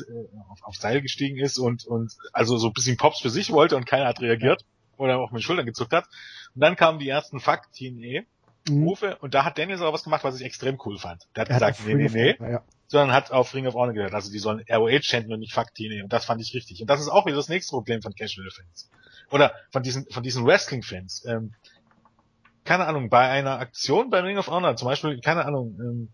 auf, auf Seil gestiegen ist und, und also so ein bisschen Pops für sich wollte und keiner hat reagiert oder auch mit den Schultern gezuckt hat. Und dann kamen die ersten Fuck-TNE. Mhm. Rufe und da hat Daniels aber was gemacht, was ich extrem cool fand. Der hat er gesagt, hat nee, nee, nee, ja sondern hat auf Ring of Honor gehört. Also die sollen ROH chanten und nicht Fuck TNA. Und das fand ich richtig. Und das ist auch wieder das nächste Problem von Casual-Fans. Oder von diesen, von diesen Wrestling-Fans. Ähm, keine Ahnung, bei einer Aktion bei Ring of Honor, zum Beispiel, keine Ahnung, ähm,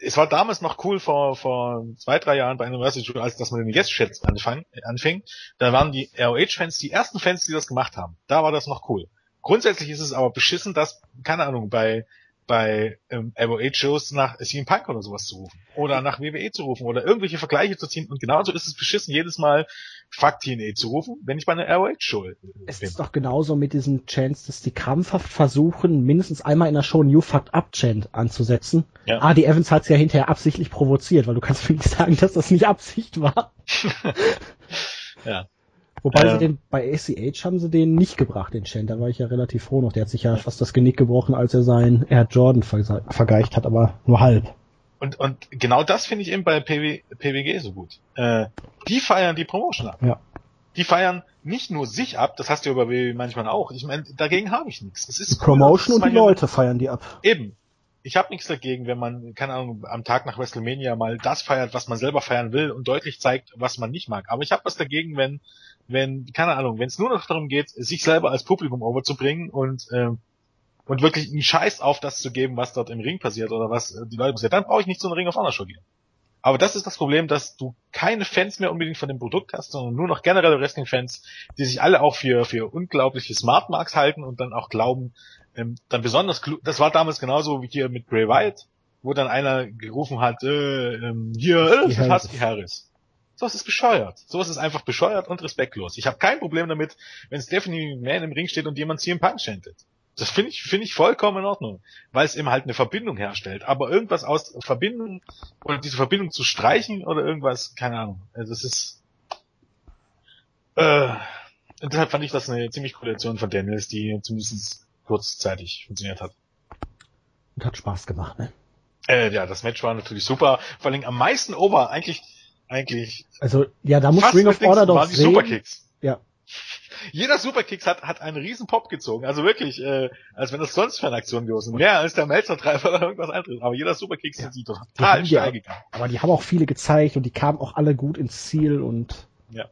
es war damals noch cool vor, vor zwei, drei Jahren bei einem Wrestling als dass man den Yes-Chat anfang, anfing. Da waren die ROH-Fans die ersten Fans, die das gemacht haben. Da war das noch cool. Grundsätzlich ist es aber beschissen, dass, keine Ahnung, bei bei ähm, ROH-Shows nach CM Punk oder sowas zu rufen. Oder nach WWE zu rufen oder irgendwelche Vergleiche zu ziehen. Und genauso ist es beschissen, jedes Mal Fuck TNA zu rufen, wenn ich bei einer ROH-Show äh, bin. Es ist doch genauso mit diesem Chance, dass die krampfhaft versuchen, mindestens einmal in der Show New Fucked Up Chant anzusetzen. Ja. Ah, die Evans hat es ja hinterher absichtlich provoziert, weil du kannst mir nicht sagen, dass das nicht Absicht war. *laughs* ja. Wobei ähm, sie den, bei ACH haben sie den nicht gebracht, den Chant. Da war ich ja relativ froh noch. Der hat sich ja fast das Genick gebrochen, als er sein Air Jordan vergeicht hat, aber nur halb. Und, und genau das finde ich eben bei PW, PWG so gut. Äh, die feiern die Promotion ab. Ja. Die feiern nicht nur sich ab, das hast du über WWE manchmal auch. Ich meine, dagegen habe ich nichts. Es ist die Promotion cool, und die Leute feiern die ab. Eben. Ich habe nichts dagegen, wenn man, keine Ahnung, am Tag nach WrestleMania mal das feiert, was man selber feiern will und deutlich zeigt, was man nicht mag. Aber ich habe was dagegen, wenn wenn, keine Ahnung, wenn es nur noch darum geht, sich selber als Publikum overzubringen und ähm, und wirklich einen Scheiß auf das zu geben, was dort im Ring passiert oder was äh, die Leute passiert, dann brauche ich nicht zu einem Ring of Honor Show gehen. Aber das ist das Problem, dass du keine Fans mehr unbedingt von dem Produkt hast, sondern nur noch generelle Wrestling-Fans, die sich alle auch für, für unglaubliche Smart Marks halten und dann auch glauben, ähm, dann besonders, das war damals genauso wie hier mit Bray Wyatt, wo dann einer gerufen hat, äh, ähm, hier, äh, Husky Harris. Sowas ist bescheuert. Sowas ist einfach bescheuert und respektlos. Ich habe kein Problem damit, wenn Stephanie Man im Ring steht und jemand CM Punk chantet. Das finde ich, finde ich vollkommen in Ordnung, weil es eben halt eine Verbindung herstellt. Aber irgendwas aus Verbindung oder diese Verbindung zu streichen oder irgendwas, keine Ahnung. Also das ist. Äh, und deshalb fand ich das eine ziemlich coole Aktion von Daniels, die zumindest kurzzeitig funktioniert hat. Und hat Spaß gemacht, ne? Äh, ja, das Match war natürlich super. Vor allem am meisten over, eigentlich, eigentlich. Also, ja, da muss Ring of Order doch die sehen. Superkicks. Ja. *laughs* Jeder Superkicks hat, hat einen riesen Pop gezogen. Also wirklich, äh, als wenn das sonst für eine Aktion gewesen wäre. Mehr als der Melzer-Treiber oder irgendwas anderes. Aber jeder Superkicks ja. sind die total steil gegangen. Aber die haben auch viele gezeigt und die kamen auch alle gut ins Ziel und. Ja.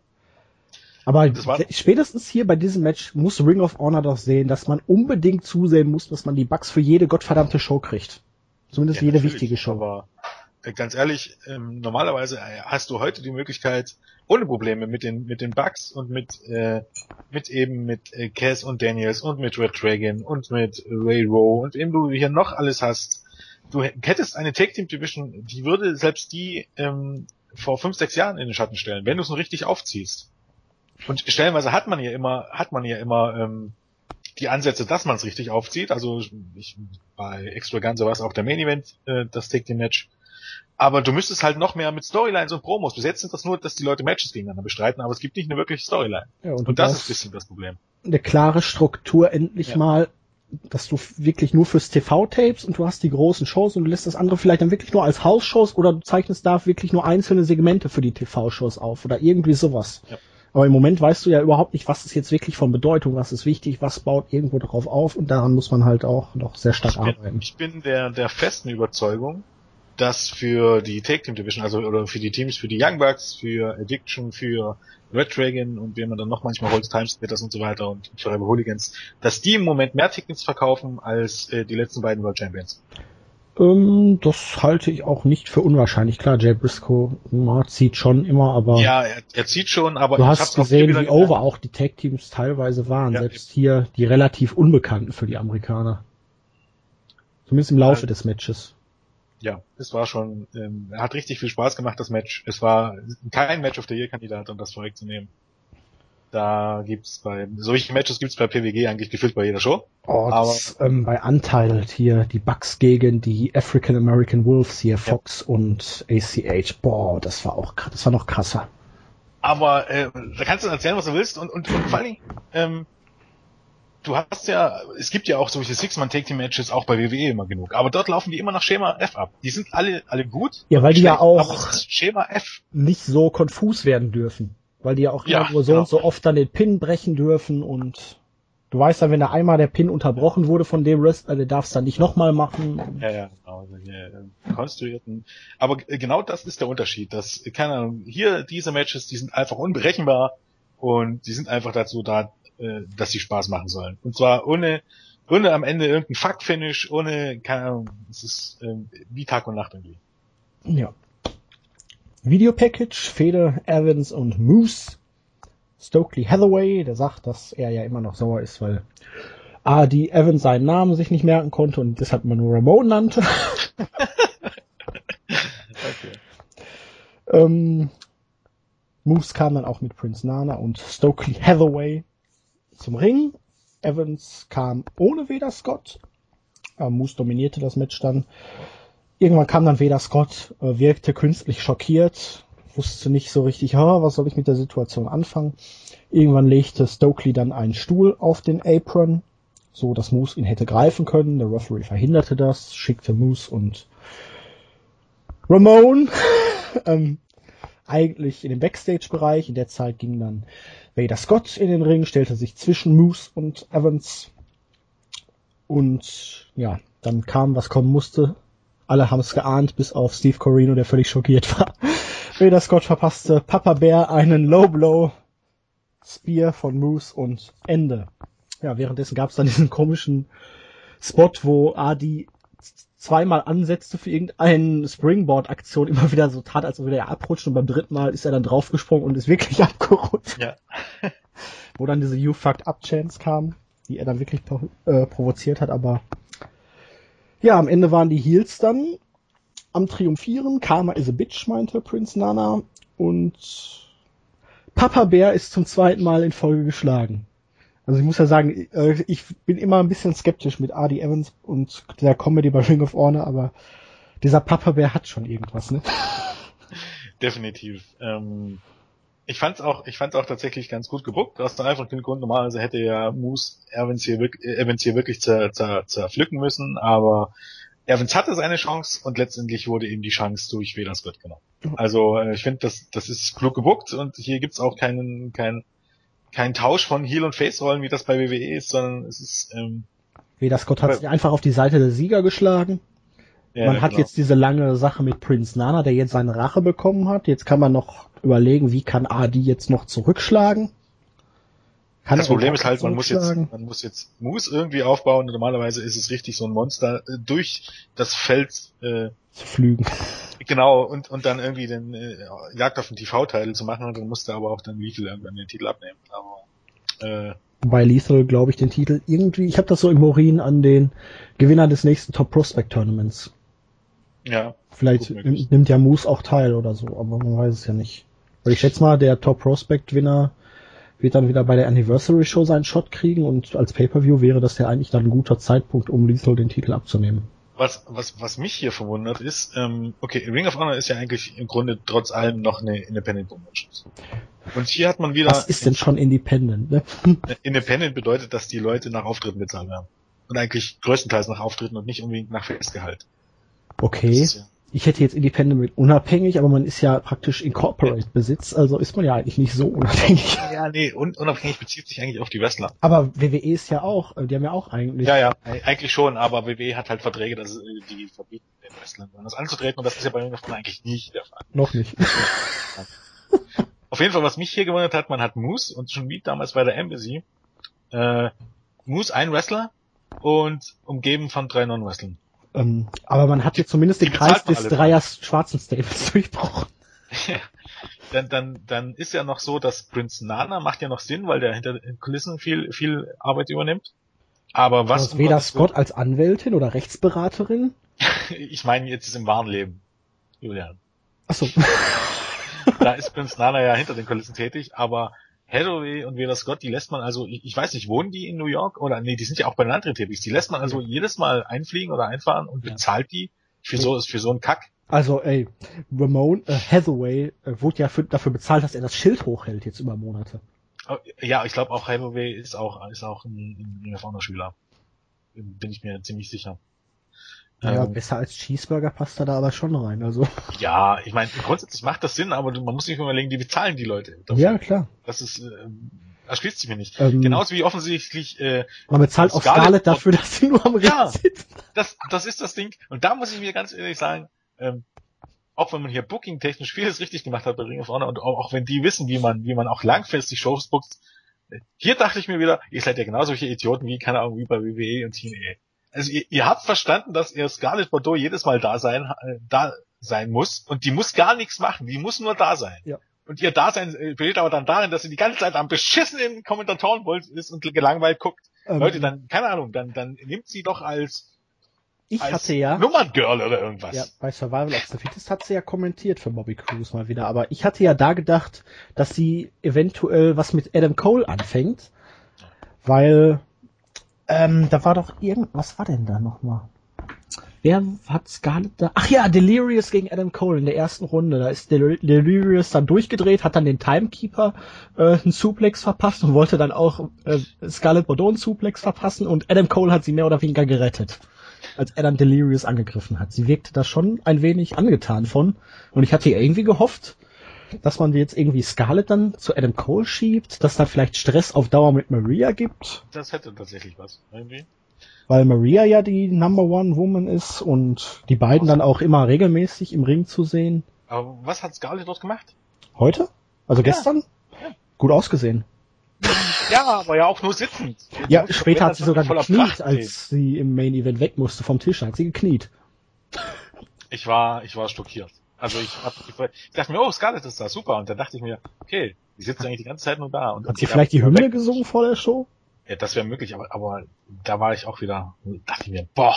Aber spätestens hier bei diesem Match muss Ring of Honor doch sehen, dass man unbedingt zusehen muss, dass man die Bugs für jede gottverdammte Show kriegt. Zumindest ja, jede wichtige Show. Äh, ganz ehrlich, ähm, normalerweise äh, hast du heute die Möglichkeit, ohne Probleme mit den mit den Bugs und mit äh, mit eben mit äh, Cass und Daniels und mit Red Dragon und mit Ray Rowe und eben du hier noch alles hast. Du hättest eine Tag Team Division, die würde selbst die ähm, vor fünf sechs Jahren in den Schatten stellen, wenn du es richtig aufziehst. Und stellenweise hat man ja immer hat man ja immer ähm, die Ansätze, dass man es richtig aufzieht. Also ich, bei Extravaganza war es auch der Main Event, äh, das Take Team Match. Aber du müsstest halt noch mehr mit Storylines und Promos. Bis jetzt sind das nur, dass die Leute Matches gegeneinander bestreiten, aber es gibt nicht eine wirkliche Storyline. Ja, und, und das ist ein bisschen das Problem. Eine klare Struktur endlich ja. mal, dass du wirklich nur fürs TV-Tapes und du hast die großen Shows und du lässt das andere vielleicht dann wirklich nur als Hausshows oder du zeichnest da wirklich nur einzelne Segmente für die TV-Shows auf oder irgendwie sowas. Ja. Aber im Moment weißt du ja überhaupt nicht, was ist jetzt wirklich von Bedeutung, was ist wichtig, was baut irgendwo darauf auf und daran muss man halt auch noch sehr stark ich bin, arbeiten. Ich bin der, der festen Überzeugung, dass für die Take Team Division, also oder für die Teams, für die Young Bucks, für Addiction, für Red Dragon und wie man dann noch manchmal holt, Timesplitters und so weiter und Forever Hooligans, dass die im Moment mehr Tickets verkaufen als äh, die letzten beiden World Champions. Ähm, das halte ich auch nicht für unwahrscheinlich. Klar, Jay Briscoe na, zieht schon immer, aber. Ja, er, er zieht schon, aber. Du hast gesehen, wie over auch die Tag-Teams teilweise waren. Ja, selbst hier die relativ Unbekannten für die Amerikaner. Zumindest im Laufe ja. des Matches. Ja, es war schon, ähm, hat richtig viel Spaß gemacht, das Match. Es war kein Match of the Year Kandidat, um das vorwegzunehmen. Da gibt's bei, solche Matches gibt's bei PWG eigentlich gefühlt bei jeder Show. Oh, das, ähm, bei Untitled hier, die Bucks gegen die African American Wolves hier, Fox ja. und ACH. Boah, das war auch, das war noch krasser. Aber, äh, da kannst du erzählen, was du willst und, und, und vor allem, ähm, du hast ja, es gibt ja auch solche Six-Man-Take-Team-Matches auch bei WWE immer genug, aber dort laufen die immer nach Schema F ab. Die sind alle, alle gut. Ja, weil die ja auch Schema F. nicht so konfus werden dürfen weil die ja auch ja, nur so genau. und so oft dann den Pin brechen dürfen und du weißt ja, wenn da einmal der Pin unterbrochen wurde von dem Wrestler, der darf es dann nicht nochmal machen. Ja, ja, genau, solche äh, konstruierten. Aber genau das ist der Unterschied, dass, keine Ahnung, hier diese Matches, die sind einfach unberechenbar und die sind einfach dazu da, äh, dass sie Spaß machen sollen. Und zwar ohne, ohne am Ende irgendein Fuck-Finish, ohne, keine Ahnung, es ist äh, wie Tag und Nacht irgendwie. Ja. Videopackage, Fede, Evans und Moose. Stokely Hathaway, der sagt, dass er ja immer noch sauer ist, weil A, die Evans seinen Namen sich nicht merken konnte und deshalb man nur Ramon nannte. *laughs* okay. ähm, Moose kam dann auch mit Prince Nana und Stokely Hathaway zum Ring. Evans kam ohne Vader Scott. Äh, Moose dominierte das Match dann. Irgendwann kam dann Veda Scott, äh, wirkte künstlich schockiert, wusste nicht so richtig, was soll ich mit der Situation anfangen. Irgendwann legte Stokely dann einen Stuhl auf den Apron, so dass Moose ihn hätte greifen können. Der Referee verhinderte das, schickte Moose und Ramon *laughs* ähm, eigentlich in den Backstage-Bereich. In der Zeit ging dann Vader Scott in den Ring, stellte sich zwischen Moose und Evans. Und ja, dann kam, was kommen musste. Alle haben es geahnt, bis auf Steve Corino, der völlig schockiert war. *laughs* Vader Scott verpasste Papa Bear einen Low Blow Spear von Moose und Ende. Ja, währenddessen gab es dann diesen komischen Spot, wo Adi zweimal ansetzte für irgendeine Springboard-Aktion, immer wieder so tat, als ob er abrutscht und beim dritten Mal ist er dann draufgesprungen und ist wirklich *laughs* abgerutscht. Ja. wo dann diese You Fucked Up Chance kam. wie er dann wirklich äh, provoziert hat, aber ja, am Ende waren die Heels dann am Triumphieren. Karma is a bitch, meinte Prince Nana. Und Papa Bär ist zum zweiten Mal in Folge geschlagen. Also ich muss ja sagen, äh, ich bin immer ein bisschen skeptisch mit Adi Evans und der Comedy bei Ring of Honor, aber dieser Papa Bär hat schon irgendwas, ne? *laughs* Definitiv. Ähm, ich fand's auch, ich fand's auch tatsächlich ganz gut gebuckt, aus dem einfachen Grund, normalerweise hätte ja Moose Evans hier, Evans hier wirklich zer, zer, zerpflücken müssen, aber Evans hatte seine Chance und letztendlich wurde ihm die Chance durch Gott genommen. Also äh, ich finde, das, das ist klug gebuckt und hier gibt's auch keinen, keinen, keinen Tausch von Heel- und Face-Rollen, wie das bei WWE ist, sondern es ist... Ähm, Vedas Scott hat sich einfach auf die Seite der Sieger geschlagen. Ja, man hat genau. jetzt diese lange Sache mit Prince Nana, der jetzt seine Rache bekommen hat. Jetzt kann man noch überlegen, wie kann Adi jetzt noch zurückschlagen. Kann das Problem ist halt, man muss jetzt, man muss jetzt Moose irgendwie aufbauen. Normalerweise ist es richtig, so ein Monster äh, durch das Feld äh, zu flügen. Genau, und, und dann irgendwie den äh, Jagd auf den TV-Teil zu machen und dann musste aber auch dann Lethal irgendwann den Titel abnehmen. Aber äh, bei Lethal, glaube ich, den Titel irgendwie, ich habe das so im Morin an den Gewinner des nächsten Top Prospect Tournaments. Ja. Vielleicht nimmt ja Moose auch teil oder so, aber man weiß es ja nicht. Weil ich schätze mal, der Top Prospect Winner wird dann wieder bei der Anniversary Show seinen Shot kriegen und als Pay-Per-View wäre das ja eigentlich dann ein guter Zeitpunkt, um Lethal den Titel abzunehmen. Was, was, was mich hier verwundert ist, ähm, okay, Ring of Honor ist ja eigentlich im Grunde trotz allem noch eine Independent Promotion. Und hier hat man wieder. Was ist denn schon Independent? Ne? Independent bedeutet, dass die Leute nach Auftritten bezahlt werden. Und eigentlich größtenteils nach Auftritten und nicht unbedingt nach Festgehalt. Okay. Ja, ich hätte jetzt Independent mit unabhängig, aber man ist ja praktisch Incorporate Besitz, also ist man ja eigentlich nicht so unabhängig. *laughs* Ja, nee, un unabhängig bezieht sich eigentlich auf die Wrestler. Aber WWE ist ja auch, äh, die haben ja auch eigentlich. Ja, ja, eigentlich schon, aber WWE hat halt Verträge, dass, äh, die verbieten den Wrestlern das anzutreten und das ist ja bei mir eigentlich nicht der Fall. Noch nicht. *laughs* auf jeden Fall, was mich hier gewundert hat, man hat Moose und schon wie damals bei der Embassy, äh, Moose ein Wrestler und umgeben von drei Non-Wrestlern. Ähm, aber man hat jetzt zumindest den Kreis des Dreiers schwarzen Stables *laughs* durchbrochen. dann, dann, dann ist ja noch so, dass Prince Nana macht ja noch Sinn, weil der hinter den Kulissen viel, viel Arbeit übernimmt. Aber was? Also weder Scott als Anwältin oder Rechtsberaterin? *laughs* ich meine jetzt ist im wahren Leben, Julian. Ach so. da ist Prince Nana ja hinter den Kulissen tätig, aber Hathaway und Vera Scott, die lässt man also, ich, ich weiß nicht, wohnen die in New York oder nee, die sind ja auch bei den tätig. Die lässt man also jedes Mal einfliegen oder einfahren und bezahlt die für so für so einen Kack. Also ey, Ramon äh, Hathaway äh, wurde ja für, dafür bezahlt, dass er das Schild hochhält jetzt über Monate. Oh, ja, ich glaube auch Hathaway ist auch ist auch ein, ein, ein Schüler. Bin ich mir ziemlich sicher. Ja, ähm, besser als Cheeseburger passt er da aber schon rein, also. Ja, ich meine, grundsätzlich macht das Sinn, aber man muss sich überlegen, die bezahlen die Leute. Dafür. Ja, klar. Das ist, äh, erschließt sich mir nicht. Ähm, Genauso wie offensichtlich, äh, Man bezahlt auch Scarlett, Scarlett dafür, dass sie nur am Ring ja, sitzt. Das, das ist das Ding. Und da muss ich mir ganz ehrlich sagen, ähm, auch wenn man hier booking-technisch vieles richtig gemacht hat bei Ring of Honor und auch, auch wenn die wissen, wie man, wie man auch langfristig Shows bookt, äh, hier dachte ich mir wieder, ihr seid ja genau solche Idioten wie, keine Ahnung, wie bei WWE und TNA also ihr, ihr habt verstanden, dass ihr Scarlett Bordeaux jedes Mal da sein, äh, da sein muss und die muss gar nichts machen, die muss nur da sein. Ja. Und ihr Dasein äh, besteht aber dann darin, dass sie die ganze Zeit am beschissenen Kommentatorenpult ist und gelangweilt guckt. Ähm, Leute, dann, keine Ahnung, dann, dann nimmt sie doch als ich als hatte ja Nummerngirl oder irgendwas. Ja, bei Survival of the Fittest hat sie ja kommentiert für Bobby Cruz mal wieder, aber ich hatte ja da gedacht, dass sie eventuell was mit Adam Cole anfängt, weil ähm, da war doch irgend, was war denn da nochmal? Wer hat Scarlett da? Ach ja, Delirious gegen Adam Cole in der ersten Runde. Da ist Del Delirious dann durchgedreht, hat dann den Timekeeper äh, einen Suplex verpasst und wollte dann auch äh, Scarlett Bordeaux einen Suplex verpassen und Adam Cole hat sie mehr oder weniger gerettet, als dann Delirious angegriffen hat. Sie wirkte da schon ein wenig angetan von und ich hatte irgendwie gehofft, dass man jetzt irgendwie Scarlett dann zu Adam Cole schiebt, dass da vielleicht Stress auf Dauer mit Maria gibt. Das hätte tatsächlich was, irgendwie. Weil Maria ja die Number One Woman ist und die beiden dann auch immer regelmäßig im Ring zu sehen. Aber was hat Scarlett dort gemacht? Heute? Also ja. gestern? Ja. Gut ausgesehen. Ja, aber ja auch nur sitzend. Ja, später hat sie sogar gekniet, als sie im Main Event weg musste vom Tisch, hat sie gekniet. Ich war, ich war schockiert. Also ich, hab, ich, dachte mir, oh, Scarlett ist da, super. Und dann dachte ich mir, okay, die sitzt eigentlich die ganze Zeit nur da. Und Hat sie vielleicht die Hymne weg. gesungen vor der Show? Ja, das wäre möglich, aber, aber da war ich auch wieder, dachte ich mir, boah,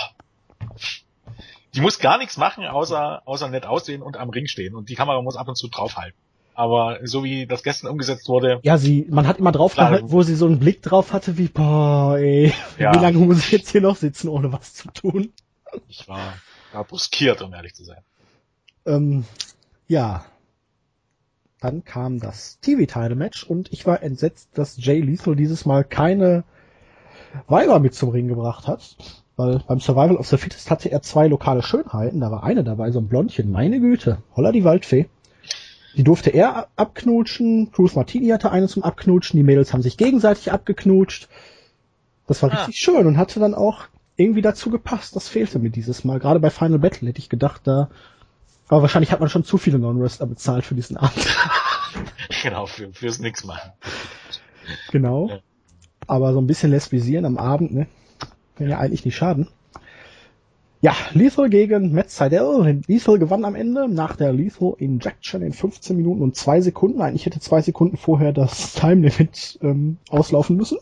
die muss gar nichts machen, außer, außer nett aussehen und am Ring stehen. Und die Kamera muss ab und zu draufhalten. Aber so wie das gestern umgesetzt wurde. Ja, sie, man hat immer drauf gehalten, wo sie so einen Blick drauf hatte, wie, boah, ey, ja. wie lange muss ich jetzt hier noch sitzen, ohne was zu tun? Ich war, war bruskiert, um ehrlich zu sein. Ähm, ja. Dann kam das TV-Title-Match und ich war entsetzt, dass Jay Lethal dieses Mal keine Weiber mit zum Ring gebracht hat. Weil beim Survival of the Fittest hatte er zwei lokale Schönheiten. Da war eine dabei, so ein Blondchen. Meine Güte. Holla die Waldfee. Die durfte er abknutschen. Bruce Martini hatte eine zum Abknutschen. Die Mädels haben sich gegenseitig abgeknutscht. Das war ah. richtig schön und hatte dann auch irgendwie dazu gepasst. Das fehlte mir dieses Mal. Gerade bei Final Battle hätte ich gedacht, da. Aber wahrscheinlich hat man schon zu viele Non-Wrestler bezahlt für diesen Abend. *laughs* genau, für, fürs Nix machen. Genau. Ja. Aber so ein bisschen lesbisieren am Abend, ne? Kann ja eigentlich nicht schaden. Ja, Lethal gegen Matt Seidel. Lethal gewann am Ende nach der Lethal Injection in 15 Minuten und 2 Sekunden. Eigentlich hätte zwei Sekunden vorher das Time Limit ähm, auslaufen müssen.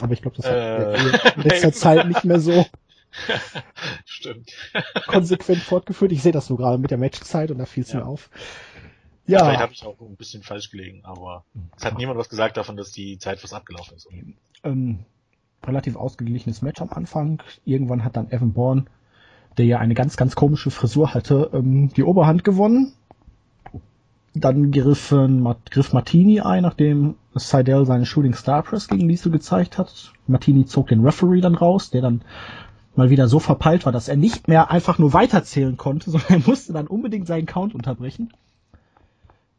Aber ich glaube, das hat äh, in letzter Zeit nicht mehr so *laughs* *laughs* Stimmt. konsequent fortgeführt. Ich sehe das nur gerade mit der Matchzeit und da fiel es ja. mir auf. Ja. Vielleicht habe ich auch ein bisschen falsch gelegen, aber es hat niemand was gesagt davon, dass die Zeit fast abgelaufen ist. Ähm, relativ ausgeglichenes Match am Anfang. Irgendwann hat dann Evan Bourne, der ja eine ganz, ganz komische Frisur hatte, ähm, die Oberhand gewonnen. Dann griff, griff Martini ein, nachdem Seidel seine Shooting Star Press gegen Liesel gezeigt hat. Martini zog den Referee dann raus, der dann mal wieder so verpeilt war, dass er nicht mehr einfach nur weiterzählen konnte, *laughs* sondern er musste dann unbedingt seinen Count unterbrechen.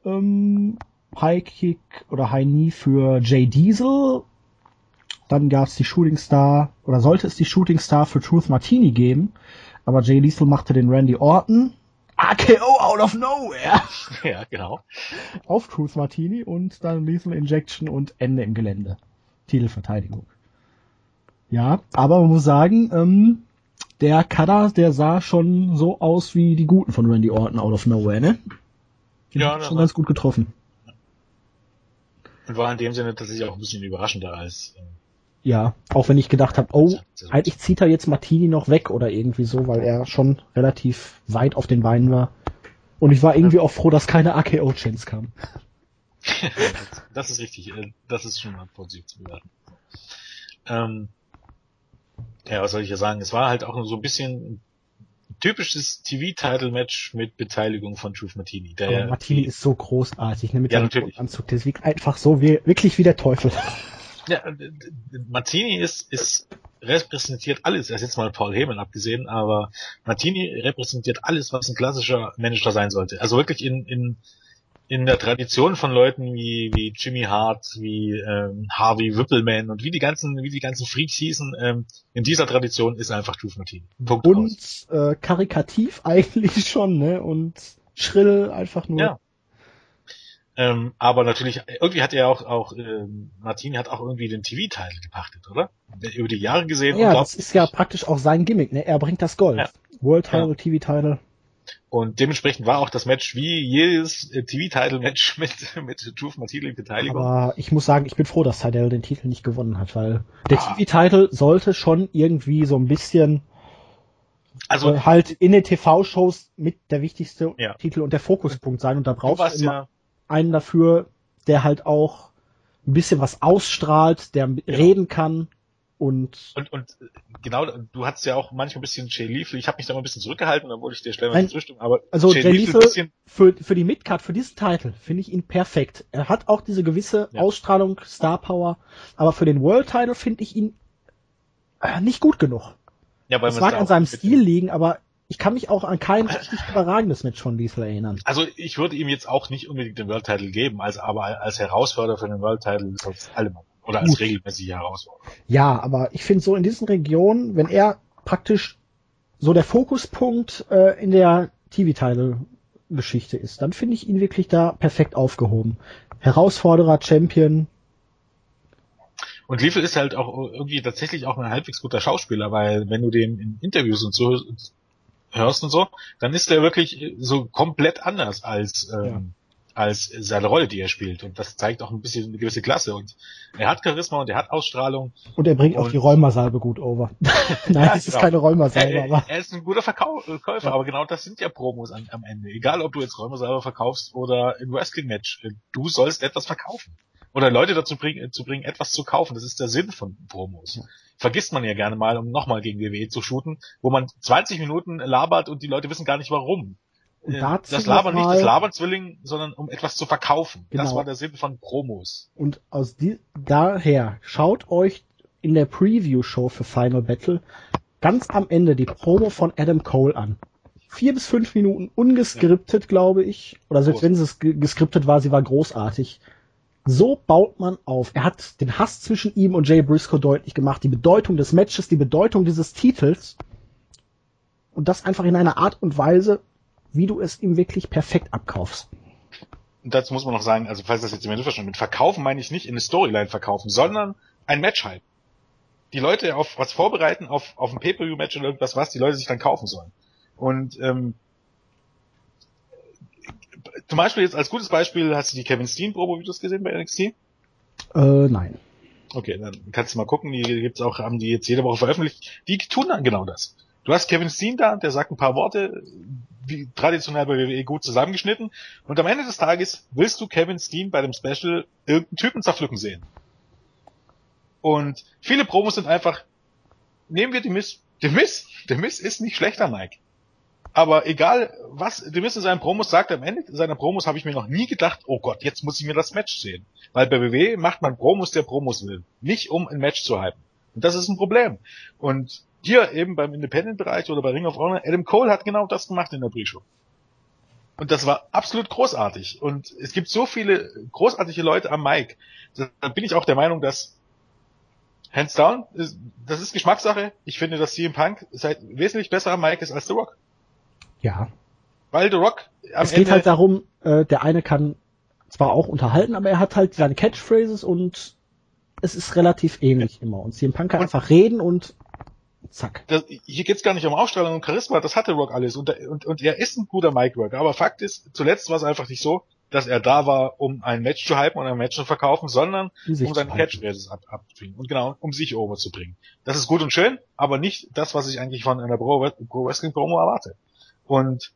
Ähm, High Kick oder High Knee für Jay Diesel dann gab es die Shooting Star, oder sollte es die Shooting Star für Truth Martini geben, aber Jay Lethal machte den Randy Orton AKO out of nowhere. *laughs* Ja, genau. Auf Truth Martini und dann Lethal Injection und Ende im Gelände. Titelverteidigung. Ja, aber man muss sagen, ähm, der Kada, der sah schon so aus wie die Guten von Randy Orton out of nowhere, ne? Die ja, schon ganz gut getroffen. Und war in dem Sinne tatsächlich auch ein bisschen überraschender als äh, ja, auch wenn ich gedacht habe, oh, eigentlich zieht er jetzt Martini noch weg oder irgendwie so, weil er schon relativ weit auf den Beinen war. Und ich war irgendwie auch froh, dass keine AKO-Chance kam. *laughs* das ist richtig, äh, das ist schon mal positiv zu bewerten. Ähm, ja, was soll ich ja sagen? Es war halt auch so ein bisschen ein typisches TV-Title-Match mit Beteiligung von Truth Martini. Der Aber Martini ist so großartig, ne, mit ja, seinem Anzug. Der ist einfach so wie, wirklich wie der Teufel. Ja, Martini ist, ist repräsentiert alles, er ist jetzt mal Paul Heyman abgesehen, aber Martini repräsentiert alles, was ein klassischer Manager sein sollte. Also wirklich in, in, in der Tradition von Leuten wie, wie Jimmy Hart, wie ähm, Harvey Whippleman und wie die ganzen, wie die ganzen Freaks hießen, ähm, in dieser Tradition ist einfach Truth Martini. Punkt und äh, karikativ *laughs* eigentlich schon, ne? Und schrill einfach nur. Ja. Ähm, aber natürlich, irgendwie hat er auch, auch ähm, Martini hat auch irgendwie den TV-Teil gepachtet, oder? Über die Jahre gesehen. Ja, das ist ja praktisch auch sein Gimmick, ne? Er bringt das Gold. Ja. World Title, ja. TV-Title. Und dementsprechend war auch das Match wie jedes äh, TV-Title-Match *laughs* mit, mit Truth Martini Beteiligung. Aber ich muss sagen, ich bin froh, dass Seidel den Titel nicht gewonnen hat, weil der ah. TV-Title sollte schon irgendwie so ein bisschen also äh, halt in den TV-Shows mit der wichtigste ja. Titel und der Fokuspunkt sein und da brauchst du immer ja einen dafür, der halt auch ein bisschen was ausstrahlt, der ja. reden kann und und und genau, du hattest ja auch manchmal ein bisschen Jay Lethal. Ich habe mich da mal ein bisschen zurückgehalten, dann wollte ich dir stellenweise zustimmen. Aber also Jay, Jay Lethal, Lethal für für die Midcard, für diesen Titel finde ich ihn perfekt. Er hat auch diese gewisse ja. Ausstrahlung, Star Power, aber für den World Title finde ich ihn äh, nicht gut genug. Ja, weil es mag an seinem Stil liegen, aber ich kann mich auch an kein richtig überragendes Match von Lethal erinnern. Also ich würde ihm jetzt auch nicht unbedingt den World Title geben, als aber als Herausforderer für den World Title als allemal. Oder als Gut. regelmäßige Herausforderer. Ja, aber ich finde so in diesen Regionen, wenn er praktisch so der Fokuspunkt äh, in der TV-Title-Geschichte ist, dann finde ich ihn wirklich da perfekt aufgehoben. Herausforderer, Champion. Und Liefel ist halt auch irgendwie tatsächlich auch ein halbwegs guter Schauspieler, weil wenn du den in Interviews und so hörst und so, dann ist der wirklich so komplett anders als ähm, ja. Als seine Rolle, die er spielt. Und das zeigt auch ein bisschen eine gewisse Klasse. Und er hat Charisma und er hat Ausstrahlung. Und er bringt und auch die Rheumasalbe gut over. *laughs* Nein, ja, es ist genau. keine Rheumasalbe, er, aber. Er ist ein guter Verkäufer, ja. aber genau das sind ja Promos am, am Ende. Egal, ob du jetzt Rheumasalbe verkaufst oder ein Wrestling-Match. Du sollst etwas verkaufen. Oder Leute dazu bringen, zu bringen, etwas zu kaufen. Das ist der Sinn von Promos. Ja. Vergisst man ja gerne mal, um nochmal gegen WWE zu shooten, wo man 20 Minuten labert und die Leute wissen gar nicht warum. Und dazu das Labern nicht das Labern sondern um etwas zu verkaufen. Genau. Das war der Sinn von Promos. Und aus die, daher schaut euch in der Preview-Show für Final Battle ganz am Ende die Promo von Adam Cole an. Vier bis fünf Minuten ungeskriptet, ja. glaube ich. Oder selbst wenn es geskriptet war, sie war großartig. So baut man auf. Er hat den Hass zwischen ihm und Jay Briscoe deutlich gemacht, die Bedeutung des Matches, die Bedeutung dieses Titels. Und das einfach in einer Art und Weise, wie du es ihm wirklich perfekt abkaufst. Und dazu muss man noch sagen, also falls das jetzt jemand verstanden mit verkaufen meine ich nicht in eine Storyline verkaufen, sondern ein Match halt. Die Leute auf was vorbereiten, auf, auf ein Pay-Per-View-Match oder irgendwas, was die Leute sich dann kaufen sollen. Und ähm, zum Beispiel jetzt als gutes Beispiel hast du die Kevin Steen Promo-Videos gesehen bei NXT? Äh, nein. Okay, dann kannst du mal gucken, die gibt's auch, haben die jetzt jede Woche veröffentlicht. Die tun dann genau das. Du hast Kevin Steen da, der sagt ein paar Worte, wie traditionell bei WWE gut zusammengeschnitten. Und am Ende des Tages willst du Kevin Steen bei dem Special irgendeinen Typen zerpflücken sehen. Und viele Promos sind einfach, nehmen wir die Miss, der Miss, der Miss ist nicht schlechter, Mike. Aber egal, was The Miss in seinen Promos sagt, am Ende seiner Promos habe ich mir noch nie gedacht, oh Gott, jetzt muss ich mir das Match sehen. Weil bei WWE macht man Promos, der Promos will. Nicht um ein Match zu halten. Und das ist ein Problem. Und hier eben beim Independent-Bereich oder bei Ring of Honor, Adam Cole hat genau das gemacht in der Pre-Show. Und das war absolut großartig. Und es gibt so viele großartige Leute am Mic. Da bin ich auch der Meinung, dass hands down, das ist Geschmackssache. Ich finde, dass CM Punk seit wesentlich besser am Mic ist als The Rock. Ja. Weil The Rock am Es geht Ende halt darum, äh, der eine kann zwar auch unterhalten, aber er hat halt seine Catchphrases und es ist relativ ähnlich immer. Und CM Punk kann und einfach reden und Zack. Das, hier geht's gar nicht um Ausstrahlung und Charisma, das hatte Rock alles und, und, und er ist ein guter Mic-Worker, aber Fakt ist, zuletzt war es einfach nicht so, dass er da war, um ein Match zu hypen und ein Match zu verkaufen, sondern um, seine Catchphrases ab, abzubringen und genau, um sich over zu bringen. Das ist gut und schön, aber nicht das, was ich eigentlich von einer Pro, Pro Wrestling Promo erwarte. Und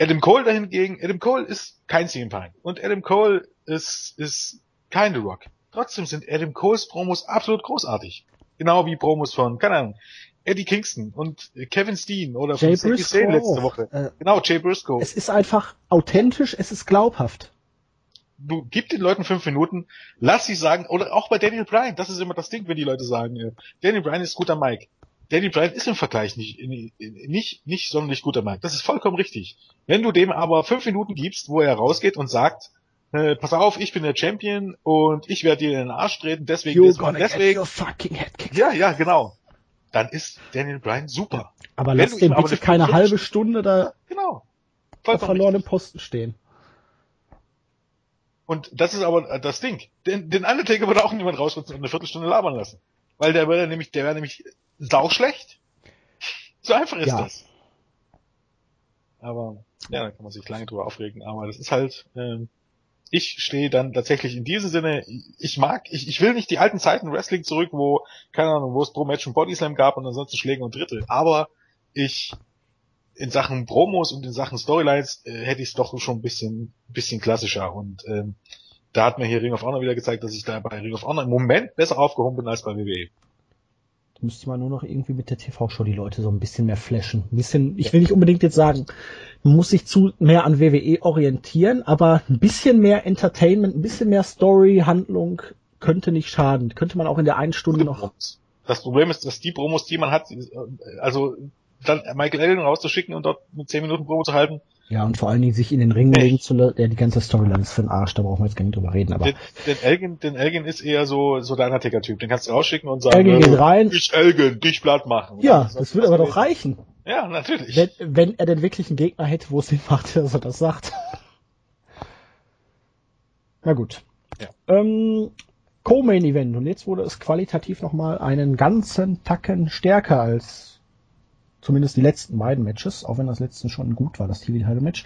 Adam Cole dahingegen, Adam Cole ist kein CM Punk und Adam Cole ist, ist kein The Rock. Trotzdem sind Adam Coles Promos absolut großartig. Genau wie Promos von, keine Ahnung, Eddie Kingston und Kevin Steen oder Jay von Briscoe letzte Woche. Äh, genau, Jay Briscoe. Es ist einfach authentisch, es ist glaubhaft. Du gib den Leuten fünf Minuten, lass sie sagen, oder auch bei Daniel Bryan, das ist immer das Ding, wenn die Leute sagen, äh, Daniel Bryan ist guter Mike. Daniel Bryan ist im Vergleich nicht, nicht, nicht sonderlich guter Mike. Das ist vollkommen richtig. Wenn du dem aber fünf Minuten gibst, wo er rausgeht und sagt, äh, pass auf, ich bin der Champion und ich werde dir in den Arsch treten, deswegen, You're deswegen, ja, ja, genau dann ist Daniel Bryan super. Aber lass den bitte keine halbe Stunde da genau. auf verlorenem Posten stehen. Und das ist aber das Ding. Den, den Undertaker würde auch niemand rausrücken und eine Viertelstunde labern lassen. Weil der wäre nämlich, der wäre nämlich sau schlecht. So einfach ist ja. das. Aber, ja, da kann man sich lange drüber aufregen, aber das ist halt, ähm, ich stehe dann tatsächlich in diesem Sinne, ich mag, ich, ich will nicht die alten Zeiten Wrestling zurück, wo, keine Ahnung, wo es pro Match und Bodyslam gab und ansonsten Schläge und Drittel, aber ich, in Sachen Promos und in Sachen Storylines äh, hätte ich es doch schon ein bisschen, bisschen klassischer. Und ähm, da hat mir hier Ring of Honor wieder gezeigt, dass ich da bei Ring of Honor im Moment besser aufgehoben bin als bei WWE müsste man nur noch irgendwie mit der TV-Show die Leute so ein bisschen mehr flashen. Ein bisschen, ich will nicht unbedingt jetzt sagen, man muss sich zu mehr an WWE orientieren, aber ein bisschen mehr Entertainment, ein bisschen mehr Story, Handlung könnte nicht schaden. Könnte man auch in der einen Stunde noch. Das Problem ist, dass die Promos, die man hat, also dann Michael Allen rauszuschicken und dort eine 10 Minuten Promo zu halten, ja, und vor allen Dingen sich in den Ring legen zu lassen, der die ganze Storyline ist für den Arsch, da brauchen wir jetzt gar nicht drüber reden, aber. Den, den Elgin, den Elgin ist eher so, so der Undertaker-Typ, den kannst du rausschicken und sagen, Elgin geht rein. Ich Elgin, dich platt machen. Ja, das, das würde aber doch reichen. Ja, natürlich. Wenn, wenn er denn wirklich einen Gegner hätte, wo es Sinn macht, *laughs* dass er das sagt. Na gut. Ja. Ähm, Co-Main Event. Und jetzt wurde es qualitativ nochmal einen ganzen Tacken stärker als Zumindest die letzten beiden Matches, auch wenn das letzte schon gut war, das TV-Title-Match.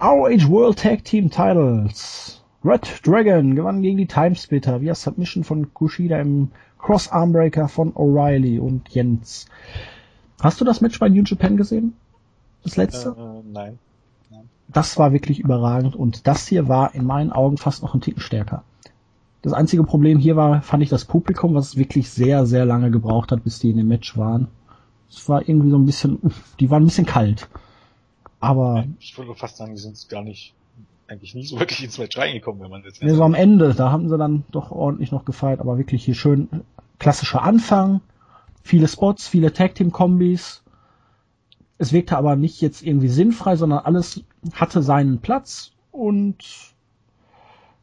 ROH World Tag Team Titles. Red Dragon gewann gegen die Timesplitter via Submission von Kushida im Cross Armbreaker von O'Reilly und Jens. Hast du das Match bei New Japan gesehen? Das letzte? Äh, nein. nein. Das war wirklich überragend und das hier war in meinen Augen fast noch ein Ticken stärker. Das einzige Problem hier war, fand ich das Publikum, was wirklich sehr, sehr lange gebraucht hat, bis die in dem Match waren. Es war irgendwie so ein bisschen, *laughs* die waren ein bisschen kalt. Aber. Ich würde fast sagen, die sind gar nicht, eigentlich nie so wirklich ins Match reingekommen, wenn man jetzt. Nee, so am Ende, da haben sie dann doch ordentlich noch gefeiert, aber wirklich hier schön klassischer Anfang, viele Spots, viele Tag Team Kombis. Es wirkte aber nicht jetzt irgendwie sinnfrei, sondern alles hatte seinen Platz und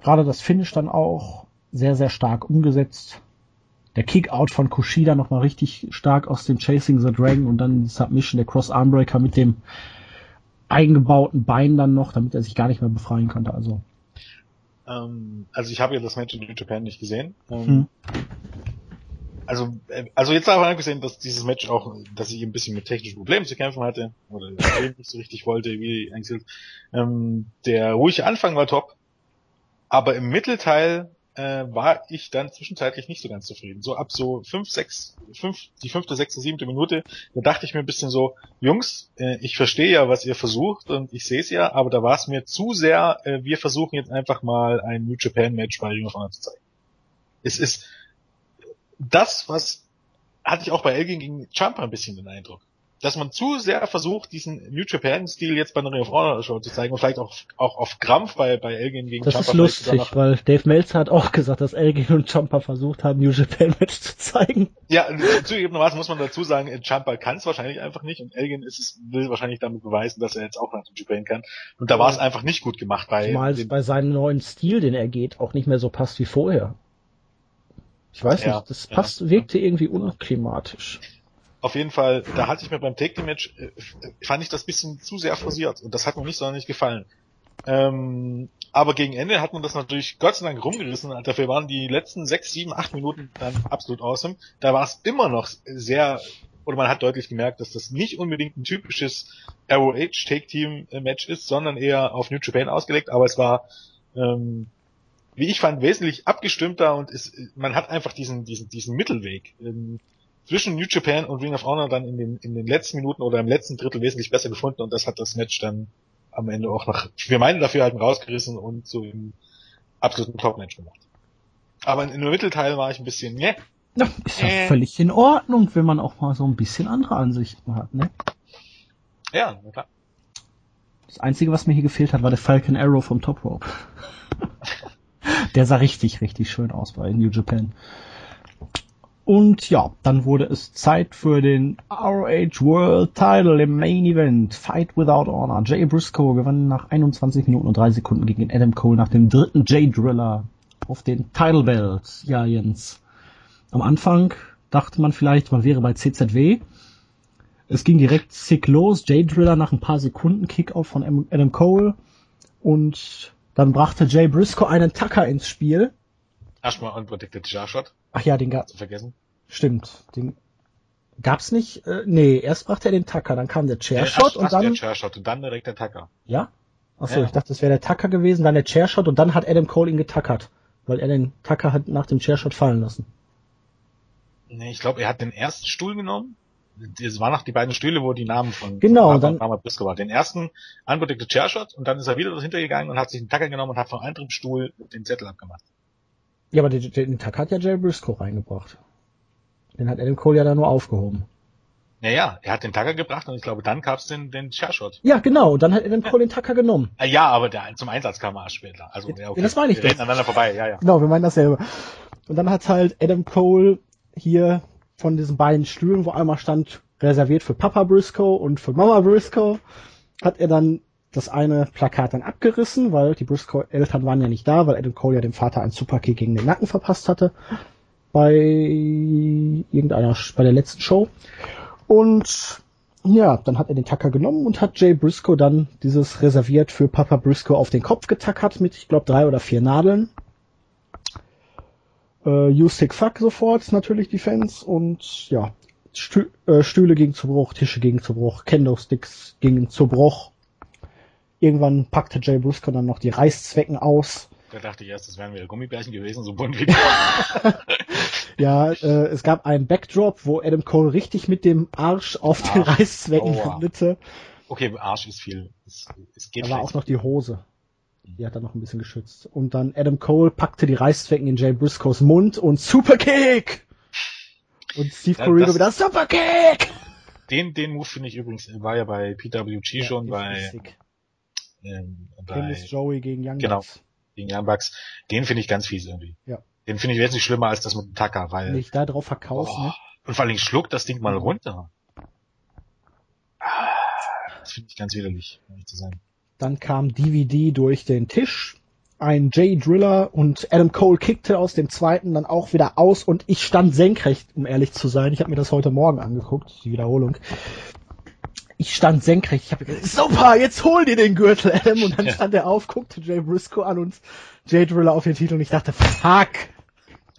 gerade das Finish dann auch sehr, sehr stark umgesetzt der Kickout von Kushida nochmal richtig stark aus dem Chasing the Dragon und dann die Submission, der Cross Armbreaker mit dem eingebauten Bein dann noch, damit er sich gar nicht mehr befreien konnte. Also, ähm, also ich habe ja das Match in New Japan nicht gesehen. Ähm, hm. Also, äh, also jetzt davon abgesehen, dass dieses Match auch, dass ich ein bisschen mit technischen Problemen zu kämpfen hatte oder *laughs* nicht so richtig wollte, wie eigentlich ähm, der ruhige Anfang war top, aber im Mittelteil äh, war ich dann zwischenzeitlich nicht so ganz zufrieden. So ab so fünf, sechs, fünf, die fünfte, sechste, siebte Minute, da dachte ich mir ein bisschen so, Jungs, äh, ich verstehe ja, was ihr versucht und ich sehe es ja, aber da war es mir zu sehr, äh, wir versuchen jetzt einfach mal ein New Japan Match bei Ring of Honor zu zeigen. Es ist das, was hatte ich auch bei Elgin gegen Champa ein bisschen den Eindruck dass man zu sehr versucht, diesen New Japan-Stil jetzt bei einer Ring of Honor Show zu zeigen und vielleicht auch, auch auf Krampf bei, bei Elgin gegen das. Das ist lustig, weil Dave Meltzer hat auch gesagt, dass Elgin und Champa versucht haben, New Japan-Match zu zeigen. Ja, zugegebenermaßen muss man dazu sagen, Champa kann es wahrscheinlich einfach nicht und Elgin ist es, will wahrscheinlich damit beweisen, dass er jetzt auch nach New Japan kann. Und da war es einfach nicht gut gemacht bei... Zumal es bei seinem neuen Stil, den er geht, auch nicht mehr so passt wie vorher. Ich weiß ja, nicht, das passt, ja. wirkte irgendwie unklimatisch auf jeden Fall, da hatte ich mir beim Take Team Match, äh, fand ich das bisschen zu sehr forciert und das hat mir nicht so nicht gefallen. Ähm, aber gegen Ende hat man das natürlich Gott sei Dank rumgerissen. Dafür waren die letzten sechs, sieben, acht Minuten dann absolut awesome. Da war es immer noch sehr, oder man hat deutlich gemerkt, dass das nicht unbedingt ein typisches ROH Take Team Match ist, sondern eher auf New Japan ausgelegt. Aber es war, ähm, wie ich fand, wesentlich abgestimmter und es, man hat einfach diesen, diesen, diesen Mittelweg. Ähm, zwischen New Japan und Ring of Honor dann in den, in den letzten Minuten oder im letzten Drittel wesentlich besser gefunden und das hat das Match dann am Ende auch noch, wir meinen dafür halt rausgerissen und so im absoluten Top-Match gemacht. Aber in, in Mittelteil war ich ein bisschen, ne? Ja, ist ja äh. völlig in Ordnung, wenn man auch mal so ein bisschen andere Ansichten hat, ne? Ja, na klar. Das Einzige, was mir hier gefehlt hat, war der Falcon Arrow vom Top Rope. *laughs* der sah richtig, richtig schön aus bei New Japan. Und ja, dann wurde es Zeit für den ROH World Title im Main Event. Fight Without Honor. Jay Briscoe gewann nach 21 Minuten und 3 Sekunden gegen Adam Cole nach dem dritten Jay Driller auf den Title Belt. Ja, Jens. Am Anfang dachte man vielleicht, man wäre bei CZW. Es ging direkt sick los. Jay Driller nach ein paar Sekunden Kickout von Adam Cole. Und dann brachte Jay Briscoe einen Tucker ins Spiel. Erstmal Unprotected Jarshot. Ach ja, den gab Zu vergessen. Stimmt. Den gab's nicht? Äh, nee, erst brachte er den Tacker, dann kam der Chairshot und dann. Der Chairshot und dann direkt der Tacker. Ja? Achso, ja. ich dachte, das wäre der Tacker gewesen, dann der Chairshot und dann hat Adam Cole ihn getackert. Weil er den Tacker hat nach dem Chairshot fallen lassen. Nee, ich glaube, er hat den ersten Stuhl genommen. Das waren noch die beiden Stühle, wo die Namen von genau, dann, Briscoe waren. Den ersten unprotected Chairshot und dann ist er wieder dahinter gegangen und hat sich den Tacker genommen und hat von einem Stuhl den Zettel abgemacht. Ja, aber den, den Tag hat ja Jay Briscoe reingebracht. Den hat Adam Cole ja da nur aufgehoben. Naja, er hat den Tacker gebracht und ich glaube, dann gab's den, den Chairshot. Ja, genau, dann hat Adam Cole den Tacker genommen. Ja, aber der, zum Einsatz kam er später. Also, ja, okay. ja das meine ich Wir reden aneinander vorbei, ja, ja. Genau, wir meinen dasselbe. Und dann hat halt Adam Cole hier von diesen beiden Stühlen, wo einmal stand, reserviert für Papa Briscoe und für Mama Briscoe, hat er dann das eine Plakat dann abgerissen, weil die Briscoe-Eltern waren ja nicht da, weil Adam Cole ja dem Vater einen Superkick gegen den Nacken verpasst hatte bei irgendeiner, bei der letzten Show. Und ja, dann hat er den Tacker genommen und hat Jay Briscoe dann dieses reserviert für Papa Briscoe auf den Kopf getackert mit, ich glaube, drei oder vier Nadeln. Äh, you sick fuck sofort, natürlich die Fans. Und ja, äh, Stühle gingen zu Bruch, Tische gingen zu Bruch, Kendo-Sticks gingen zu Bruch. Irgendwann packte Jay Briscoe dann noch die Reißzwecken aus. Da dachte ich erst, das wären wieder Gummibärchen gewesen, so bunt wie die. *laughs* Ja, äh, es gab einen Backdrop, wo Adam Cole richtig mit dem Arsch auf den Arsch. Reißzwecken Aua. landete. Okay, Arsch ist viel. Es, es geht Da war auch noch die Hose. Die hat er noch ein bisschen geschützt. Und dann Adam Cole packte die Reißzwecken in Jay Briscoes Mund und Superkick! Und Steve Ja, das- wieder Superkick! Den, den Move finde ich übrigens, war ja bei PWG schon, Ja, bei, richtig. Ähm, ist Joey gegen Young Genau. Bucks. gegen Young Bucks. Den finde ich ganz fies irgendwie. Ja. Den finde ich wesentlich schlimmer als das mit dem Tucker, weil, ich da drauf verkaufst, oh, ne? und vor allem schluckt das Ding mal runter. Ah, Das finde ich ganz widerlich, um ehrlich zu sein. Dann kam DVD durch den Tisch. Ein Jay Driller und Adam Cole kickte aus dem zweiten dann auch wieder aus und ich stand senkrecht, um ehrlich zu sein. Ich habe mir das heute Morgen angeguckt, die Wiederholung. Ich stand senkrecht. Ich habe gesagt, super, jetzt hol dir den Gürtel, Adam. Und dann Ja. stand er auf, guckte Jay Briscoe an und Jay Driller auf den Titel und ich dachte, fuck.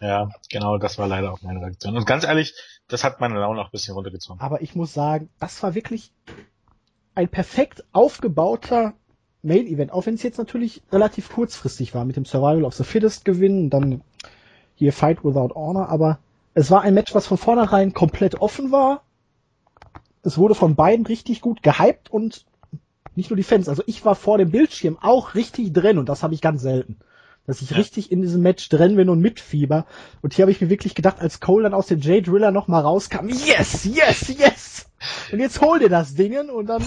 Ja, genau, das war leider auch meine Reaktion. Und ganz ehrlich, das hat meine Laune auch ein bisschen runtergezogen. Aber ich muss sagen, das war wirklich ein perfekt aufgebauter Main Event, auch wenn es jetzt natürlich relativ kurzfristig war mit dem Survival of the Fittest gewinnen, dann hier Fight Without Honor, aber es war ein Match, was von vornherein komplett offen war. Es wurde von beiden richtig gut gehypt und nicht nur die Fans, also ich war vor dem Bildschirm auch richtig drin und das habe ich ganz selten. Dass ich Ja. richtig in diesem Match drin bin und mitfieber. Und hier habe ich mir wirklich gedacht, als Cole dann aus dem Jay Driller nochmal rauskam, yes, yes, yes! Und jetzt hol dir das Dingen und dann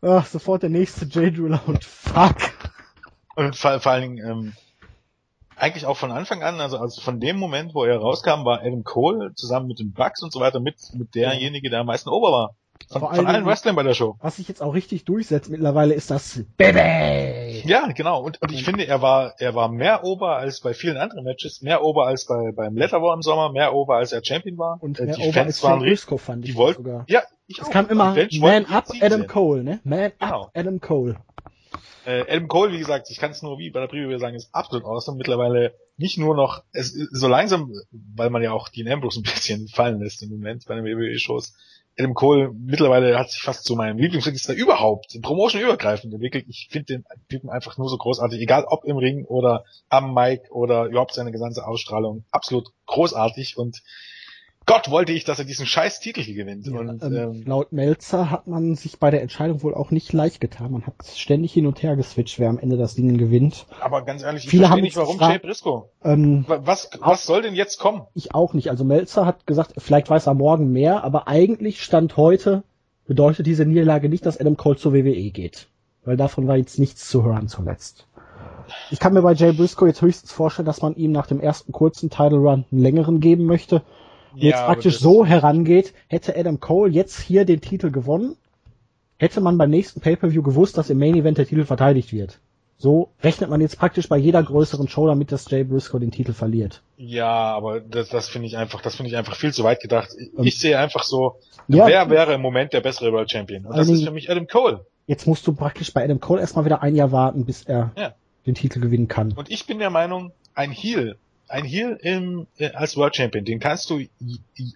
ach, sofort der nächste Jay Driller und fuck. Und vor, vor allen Dingen, ähm, eigentlich auch von Anfang an, also, also von dem Moment, wo er rauskam, war Adam Cole zusammen mit den Bucks und so weiter mit, mit derjenige, der am meisten ober war. Von, Vor von allen Wrestlern bei der Show. Was sich jetzt auch richtig durchsetzt mittlerweile ist das Baby. Ja, genau. Und, und ich finde, er war, er war mehr Ober als bei vielen anderen Matches, mehr Ober als bei, beim Letter War im Sommer, mehr Ober als er Champion war. Und Äh, mehr die over Fans als waren Briscoe fand ich die wollten, sogar. ja, ich Es auch. kam immer Man up Adam sehen. Cole, ne? Man Genau. up Adam Cole. Äh, Adam Cole, wie gesagt, ich kann es nur wie bei der Preview sagen, ist absolut awesome. Mittlerweile nicht nur noch, es so langsam, weil man ja auch Dean Ambrose ein bisschen *laughs* fallen lässt im Moment bei den WWE-Shows. Adam Cole mittlerweile hat sich fast zu meinem Lieblingsregister überhaupt, Promotion übergreifend entwickelt. Ich finde den Typen einfach nur so großartig, egal ob im Ring oder am Mic oder überhaupt seine gesamte Ausstrahlung. Absolut großartig und Gott wollte ich, dass er diesen scheiß Titel hier gewinnt. Ja, und, ähm, ähm, laut Melzer hat man sich bei der Entscheidung wohl auch nicht leicht getan. Man hat ständig hin und her geswitcht, wer am Ende das Ding gewinnt. aber ganz ehrlich, ich Viele verstehe haben nicht, warum Jay Briscoe. Ähm, Wa- Was, was soll denn jetzt kommen? ich auch nicht. Also Melzer hat gesagt, vielleicht weiß er morgen mehr, aber eigentlich stand heute, bedeutet diese Niederlage nicht, dass Adam Cole zur WWE geht. Weil davon war jetzt nichts zu hören zuletzt. Ich kann mir bei Jay Briscoe jetzt höchstens vorstellen, dass man ihm nach dem ersten kurzen Title Run einen längeren geben möchte. Und jetzt aber praktisch so herangeht, hätte Adam Cole jetzt hier den Titel gewonnen, hätte man beim nächsten Pay-Per-View gewusst, dass im Main Event der Titel verteidigt wird. So rechnet man jetzt praktisch bei jeder größeren Show damit, dass Jay Briscoe den Titel verliert. Ja, aber das, das finde ich einfach, das finde ich einfach viel zu weit gedacht. Ich, Ähm, ich sehe einfach so, ja. wer wäre im Moment der bessere World Champion? Und das ist für mich Adam Cole. Jetzt musst du praktisch bei Adam Cole erstmal wieder ein Jahr warten, bis er Ja. den Titel gewinnen kann. Und ich bin der Meinung, ein Heel, ein Heel im, äh, als World Champion, den kannst du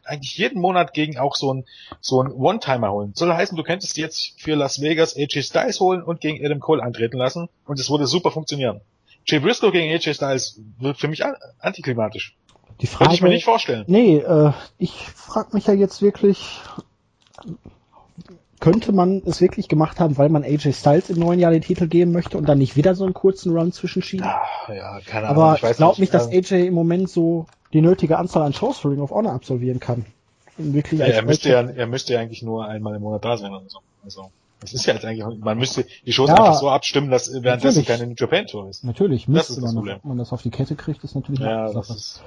eigentlich jeden Monat gegen auch so ein so ein One-Timer holen. Soll heißen, du könntest jetzt für Las Vegas AJ Styles holen und gegen Adam Cole antreten lassen und es würde super funktionieren. Jay Briscoe gegen AJ Styles wird für mich an, antiklimatisch. Die Frage, ich mir nicht vorstellen. nee, äh, ich frage mich ja jetzt wirklich, könnte man es wirklich gemacht haben, weil man AJ Styles im neuen Jahr den Titel geben möchte und dann nicht wieder so einen kurzen Run zwischenschieben? Ah, ja, keine Ahnung. Aber ich, glaube nicht, dass AJ im Moment so die nötige Anzahl an Shows für Ring of Honor absolvieren kann. Wirklich Ja, er müsste ja, er müsste ja eigentlich nur einmal im Monat da sein oder so. Also, das ist ja jetzt eigentlich, man müsste die Shows Ja, einfach so abstimmen, dass währenddessen keine New Japan Tour ist. Natürlich Das müsste ist das man, Problem. ob man das auf die Kette kriegt, ist natürlich eine Ja, das Sache. ist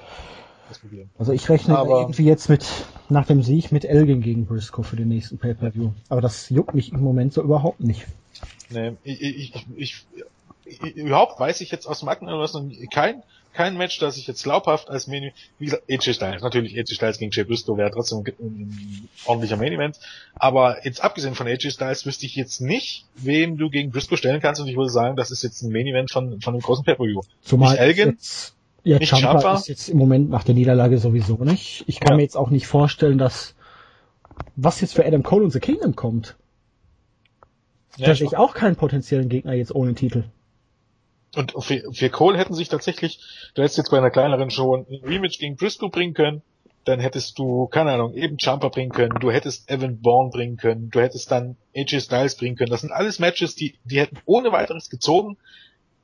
das Problem. Also ich rechne Aber- irgendwie jetzt mit, nach dem Sieg mit Elgin gegen Briscoe für den nächsten Pay-Per-View. Aber das juckt mich im Moment so überhaupt nicht. Nee, ich, ich, ich, ich, überhaupt weiß ich jetzt aus dem Aktenuniversum kein, kein Match, das ich jetzt glaubhaft als Main wie gesagt, AJ Styles, natürlich AJ Styles gegen Jay Briscoe wäre trotzdem ein, ordentlicher Main Event, aber jetzt abgesehen von AJ Styles wüsste ich jetzt nicht, wen du gegen Briscoe stellen kannst und ich würde sagen, das ist jetzt ein Main Event von, von einem großen Pay-Per-View. Zumal Elgin? jetzt, ja, Nicht Ciampa Ciampa? ist jetzt im Moment nach der Niederlage sowieso nicht. Ich kann Ja. mir jetzt auch nicht vorstellen, dass was jetzt für Adam Cole und The Kingdom kommt. Ja, da sehe ich auch keinen potenziellen Gegner jetzt ohne Titel. Und für, für Cole hätten sich tatsächlich, du hättest jetzt bei einer kleineren Show ein Rematch gegen Briscoe bringen können, dann hättest du, keine Ahnung, eben Jumper bringen können, du hättest Evan Bourne bringen können, du hättest dann AJ Styles bringen können. Das sind alles Matches, die, die hätten ohne weiteres gezogen.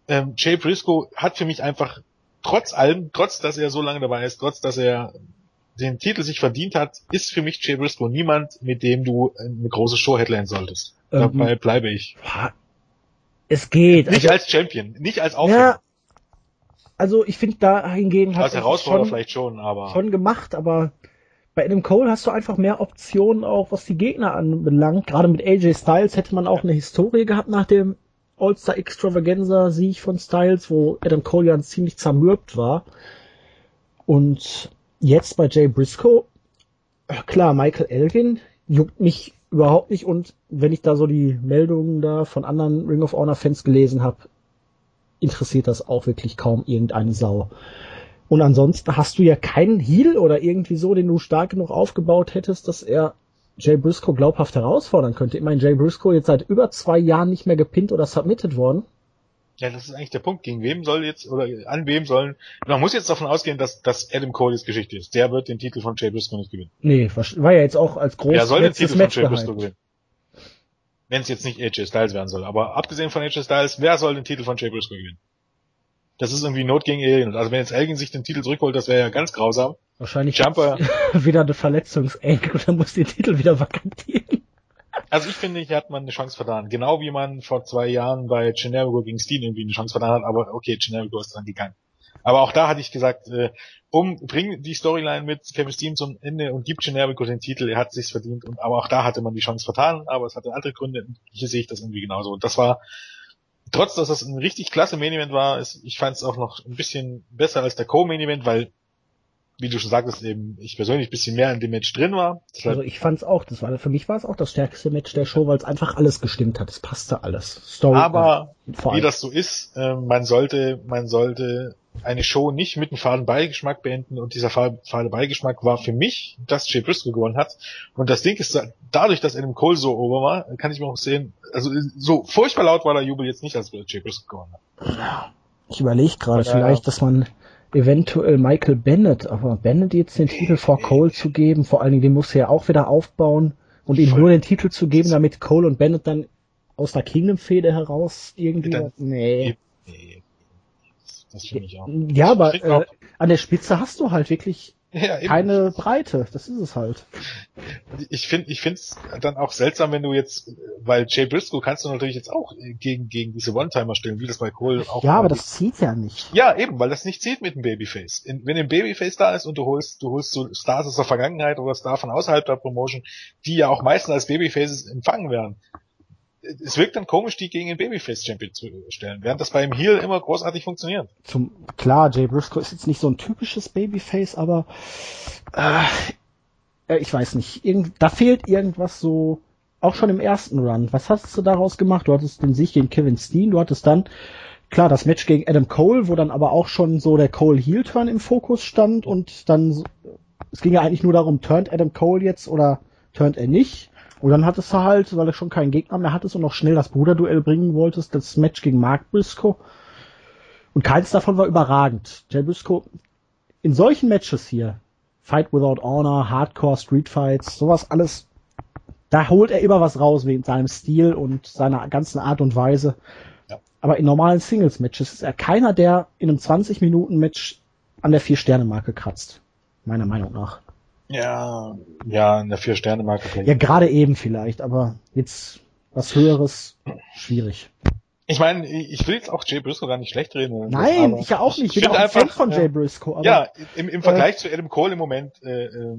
Ähm, Jay Briscoe hat für mich einfach trotz allem, trotz dass er so lange dabei ist, trotz dass er den Titel sich verdient hat, ist für mich Jay Briscoe niemand, mit dem du eine große Show headline solltest. Ähm, Dabei bleibe ich. Es geht. Nicht also, als Champion, nicht als Aufhänger. Ja, also ich finde da hingegen hat als Herausforderer schon, vielleicht schon, aber schon gemacht, aber bei Adam Cole hast du einfach mehr Optionen auch, was die Gegner anbelangt. Gerade mit AJ Styles hätte man auch eine Historie gehabt nach dem All-Star Extravaganza Sieg von Styles, wo Adam Cole ja ziemlich zermürbt war. Und jetzt bei Jay Briscoe, klar, Michael Elgin juckt mich überhaupt nicht und wenn ich da so die Meldungen da von anderen Ring of Honor Fans gelesen habe, interessiert das auch wirklich kaum irgendeine Sau. Und ansonsten hast du ja keinen Heal oder irgendwie so, den du stark genug aufgebaut hättest, dass er Jay Briscoe glaubhaft herausfordern könnte. Ich meine, Jay Briscoe jetzt seit über zwei Jahren nicht mehr gepinnt oder submitted worden. Ja, das ist eigentlich der Punkt. Gegen wem soll jetzt oder an wem sollen. Man muss jetzt davon ausgehen, dass, dass Adam Cole jetzt Geschichte ist. Der wird den Titel von Jay Briscoe nicht gewinnen. Nee, war ja jetzt auch als großes Der soll den Titel Match von Jay Briscoe gewinnen. Wenn es jetzt nicht AJ Styles werden soll. Aber abgesehen von AJ Styles, wer soll den Titel von Jay Briscoe gewinnen? Das ist irgendwie Not gegen Elgin. Also wenn jetzt Elgin sich den Titel zurückholt, das wäre ja ganz grausam. Wahrscheinlich Jumper *laughs* wieder eine Verletzungseng und dann muss den Titel wieder vakantieren. Also ich finde, hier hat man eine Chance vertan. Genau wie man vor zwei Jahren bei Generico gegen Steen irgendwie eine Chance vertan hat, aber okay, Generico ist dran gegangen. Aber auch da hatte ich gesagt, äh, um, bring die Storyline mit Kevin Steen zum Ende und gib Generico den Titel, er hat sich's verdient. Und, aber auch da hatte man die Chance vertan, aber es hatte andere Gründe. Und hier sehe ich das irgendwie genauso. Und das war, trotz dass das ein richtig klasse Main Event war, ist, ich fand es auch noch ein bisschen besser als der Co-Main Event, weil wie du schon sagtest, eben ich persönlich bisschen mehr in dem Match drin war. Das also ich fand es auch, das war für mich war es auch das stärkste Match der Show, weil es einfach alles gestimmt hat. Es passte alles. Story Aber wie das so ist, äh, man sollte, man sollte eine Show nicht mit einem faden Beigeschmack beenden und dieser fade Beigeschmack war für mich, dass Jay Briscoe gewonnen hat. Und das Ding ist, dadurch, dass Adam Cole so over war, kann ich mir auch sehen, also so furchtbar laut war der Jubel jetzt nicht, als Jay Briscoe gewonnen hat. Ich überlege gerade vielleicht, dass man eventuell Michael Bennett, aber Bennett jetzt den Titel vor Cole zu geben, vor allen Dingen, den muss er ja auch wieder aufbauen und ihm nur den Titel zu geben, damit Cole und Bennett dann aus der Kingdom-Fehde heraus irgendwie, dann, nee. nee. Das finde ich auch. Ja, aber äh, an der Spitze hast du halt wirklich ja, keine Breite. Das ist es halt. Ich finde, ich finde es dann auch seltsam, wenn du jetzt, weil Jay Briscoe kannst du natürlich jetzt auch gegen gegen diese One-Timer stellen, wie das bei Cole auch. Ja, aber das zieht ja nicht. Ja, eben, weil das nicht zieht mit dem Babyface. In, wenn ein Babyface da ist und du holst, du holst so Stars aus der Vergangenheit oder Stars von außerhalb der Promotion, die ja auch meistens als Babyfaces empfangen werden, es wirkt dann komisch, die gegen den Babyface-Champion zu stellen, während das beim Heel immer großartig funktioniert. Zum, klar, Jay Briscoe ist jetzt nicht so ein typisches Babyface, aber äh, äh, ich weiß nicht, irgend, da fehlt irgendwas so, auch schon im ersten Run. Was hast du daraus gemacht? Du hattest den Sieg gegen Kevin Steen, du hattest dann, klar, das Match gegen Adam Cole, wo dann aber auch schon so der Cole-Heel-Turn im Fokus stand und dann, es ging ja eigentlich nur darum, turnt Adam Cole jetzt oder turnt er nicht? Und dann hattest du halt, weil du schon keinen Gegner mehr hattest und noch schnell das Bruderduell bringen wolltest, das Match gegen Mark Briscoe. Und keins davon war überragend. Jay Briscoe, in solchen Matches hier, Fight Without Honor, Hardcore Street Fights, sowas alles, da holt er immer was raus wegen seinem Stil und seiner ganzen Art und Weise. Ja. Aber in normalen Singles-Matches ist er keiner, der in einem 20-Minuten-Match an der Vier-Sterne-Marke kratzt. Meiner Meinung nach. Ja, ja, in der Vier-Sterne-Marke. Ja, gerade eben vielleicht, aber jetzt was Höheres, schwierig. Ich meine, ich will jetzt auch Jay Briscoe gar nicht schlecht reden. Nein, ich ja auch nicht. Ich bin auch ein Fan von Jay Briscoe. Aber, ja, im, im Vergleich äh, zu Adam Cole im Moment äh, äh,